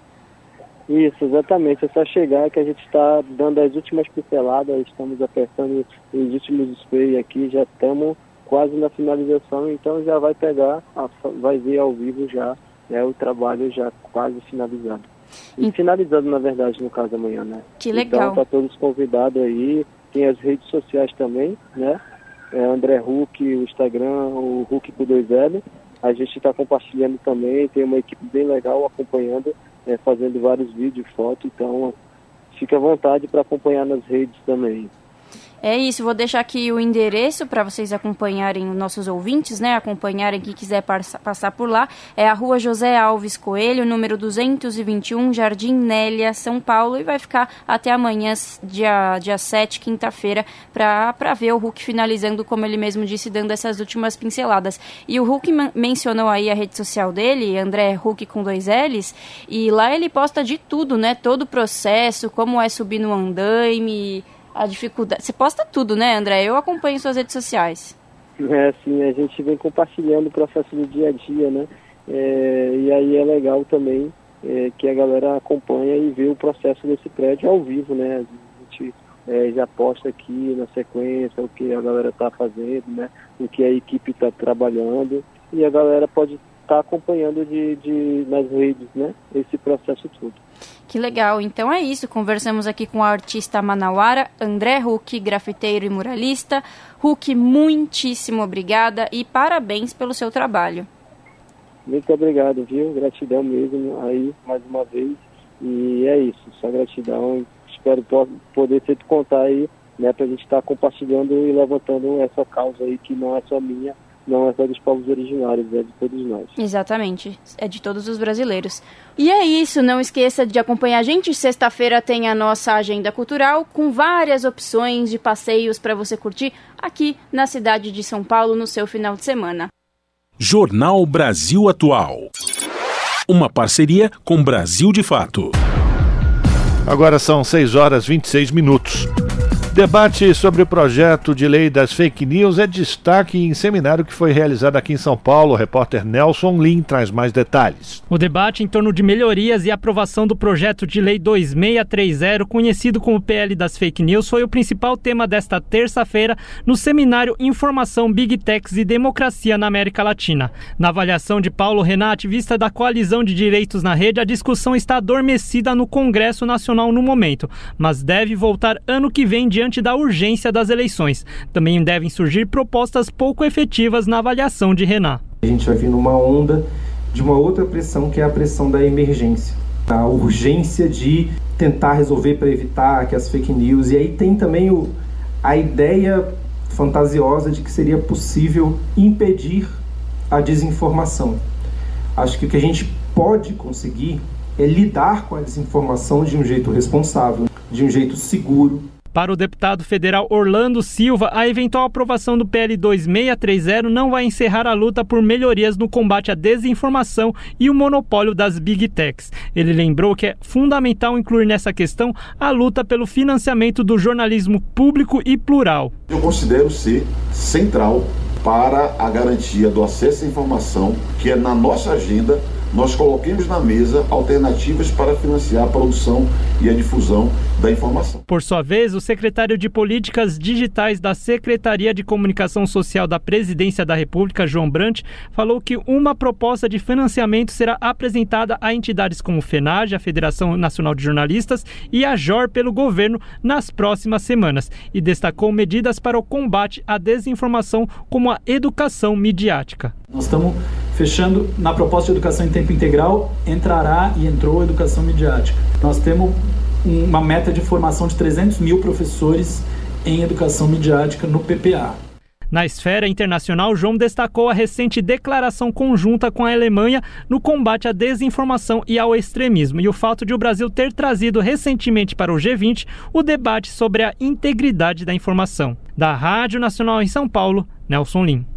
Isso, exatamente. É só chegar que a gente está dando as últimas pinceladas, estamos apertando os últimos spray aqui, já estamos quase na finalização, então já vai pegar, vai ver ao vivo já né, o trabalho já quase finalizado. E, finalizando, na verdade, no caso amanhã, né? Que legal. Então, tá todos convidados aí. Tem as redes sociais também, né? É André Huck, o Instagram, o Huck com dois L. A gente está compartilhando também, tem uma equipe bem legal acompanhando, né, fazendo vários vídeos, fotos, então fique à vontade para acompanhar nas redes também. É isso, vou deixar aqui o endereço para vocês acompanharem os nossos ouvintes, né? Acompanharem quem quiser passar por lá. É a rua José Alves Coelho, número 221, Jardim Nélia, São Paulo. E vai ficar até amanhã, dia, dia 7, quinta-feira, para ver o Hulk finalizando, como ele mesmo disse, dando essas últimas pinceladas. E o Hulk mencionou aí a rede social dele, André Hulk com dois L's, e lá ele posta de tudo, né? Todo o processo, como é subir no andaime a dificuldade. Você posta tudo, né, André? Eu acompanho suas redes sociais. É, sim, a gente vem compartilhando o processo do dia a dia, né? É, e aí é legal também é, que a galera acompanha e vê o processo desse prédio ao vivo, né? A gente é, já posta aqui na sequência o que a galera está fazendo, né? O que a equipe está trabalhando e a galera pode estar tá acompanhando de, de, nas redes, né? Esse processo todo. Que legal. Então é isso. Conversamos aqui com o artista manauara André Huck, grafiteiro e muralista. Huck, muitíssimo obrigada e parabéns pelo seu trabalho. Muito obrigado, viu? Gratidão mesmo aí, mais uma vez. E é isso, só gratidão. Espero poder te contar aí, né, pra gente estar tá compartilhando e levantando essa causa aí que não é só minha, não é só dos povos originários, é de todos nós. Exatamente, é de todos os brasileiros. E é isso, não esqueça de acompanhar a gente. Sexta-feira tem a nossa agenda cultural com várias opções de passeios para você curtir aqui na cidade de São Paulo no seu final de semana. Jornal Brasil Atual. Uma parceria com Brasil de Fato. Agora são 6 horas 26 minutos. Debate sobre o projeto de lei das fake news é destaque em seminário que foi realizado aqui em São Paulo. O repórter Nelson Lin traz mais detalhes. O debate em torno de melhorias e aprovação do projeto de lei 2630, conhecido como PL das fake news, foi o principal tema desta terça-feira no seminário Informação Big Techs e Democracia na América Latina. Na avaliação de Paulo Renati, vista da coalizão de direitos na rede, a discussão está adormecida no Congresso Nacional no momento, mas deve voltar ano que vem diante diante da urgência das eleições. Também devem surgir propostas pouco efetivas na avaliação de Renan. A gente vai vir numa onda de uma outra pressão que é a pressão da emergência. A urgência de tentar resolver para evitar que as fake news. E aí tem também o, a ideia fantasiosa de que seria possível impedir a desinformação. Acho que o que a gente pode conseguir é lidar com a desinformação de um jeito responsável, de um jeito seguro, para o deputado federal Orlando Silva, a eventual aprovação do PL 2630 não vai encerrar a luta por melhorias no combate à desinformação e o monopólio das Big Techs. Ele lembrou que é fundamental incluir nessa questão a luta pelo financiamento do jornalismo público e plural. Eu considero ser central para a garantia do acesso à informação, que é na nossa agenda nós coloquemos na mesa alternativas para financiar a produção e a difusão da informação. Por sua vez, o secretário de Políticas Digitais da Secretaria de Comunicação Social da Presidência da República, João Brant, falou que uma proposta de financiamento será apresentada a entidades como o FENAGE, a Federação Nacional de Jornalistas, e a JOR pelo governo nas próximas semanas e destacou medidas para o combate à desinformação como a educação midiática. Nós estamos fechando na proposta de educação em tempo integral, entrará e entrou a educação midiática. Nós temos uma meta de formação de 300 mil professores em educação midiática no PPA. Na esfera internacional, João destacou a recente declaração conjunta com a Alemanha no combate à desinformação e ao extremismo e o fato de o Brasil ter trazido recentemente para o G20 o debate sobre a integridade da informação. Da Rádio Nacional em São Paulo, Nelson Lim.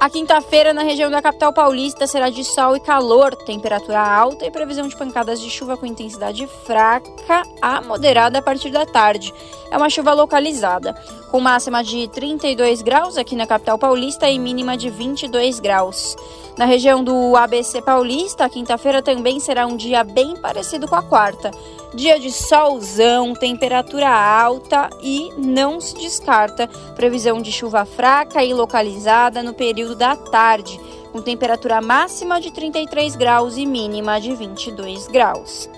A quinta-feira na região da capital paulista será de sol e calor, temperatura alta e previsão de pancadas de chuva com intensidade fraca a moderada a partir da tarde. É uma chuva localizada, com máxima de 32 graus aqui na capital paulista e mínima de 22 graus. Na região do ABC Paulista, a quinta-feira também será um dia bem parecido com a quarta. Dia de solzão, temperatura alta e não se descarta previsão de chuva fraca e localizada no período da tarde, com temperatura máxima de 33 graus e mínima de 22 graus.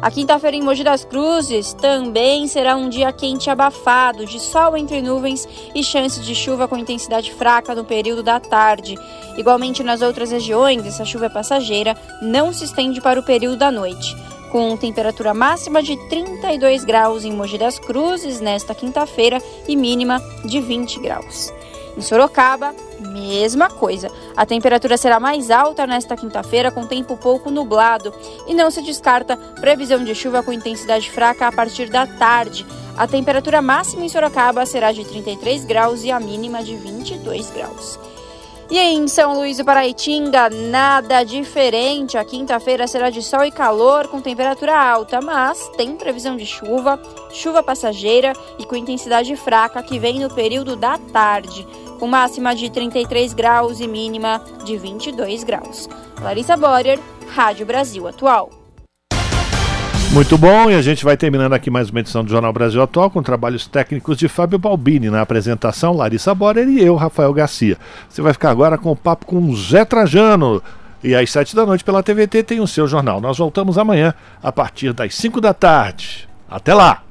A quinta-feira em Mogi das Cruzes também será um dia quente e abafado, de sol entre nuvens e chance de chuva com intensidade fraca no período da tarde. Igualmente nas outras regiões, essa chuva é passageira não se estende para o período da noite com temperatura máxima de 32 graus em Mogi das Cruzes nesta quinta-feira e mínima de 20 graus. Em Sorocaba, mesma coisa. A temperatura será mais alta nesta quinta-feira, com tempo pouco nublado, e não se descarta previsão de chuva com intensidade fraca a partir da tarde. A temperatura máxima em Sorocaba será de 33 graus e a mínima de 22 graus. E em São Luís do Paraitinga, nada diferente. A quinta-feira será de sol e calor, com temperatura alta, mas tem previsão de chuva, chuva passageira e com intensidade fraca que vem no período da tarde, com máxima de 33 graus e mínima de 22 graus. Larissa Borer, Rádio Brasil Atual. Muito bom, e a gente vai terminando aqui mais uma edição do Jornal Brasil Atual com trabalhos técnicos de Fábio Balbini na apresentação, Larissa Borer e eu, Rafael Garcia. Você vai ficar agora com o papo com Zé Trajano. E às sete da noite pela TVT tem o seu jornal. Nós voltamos amanhã a partir das cinco da tarde. Até lá!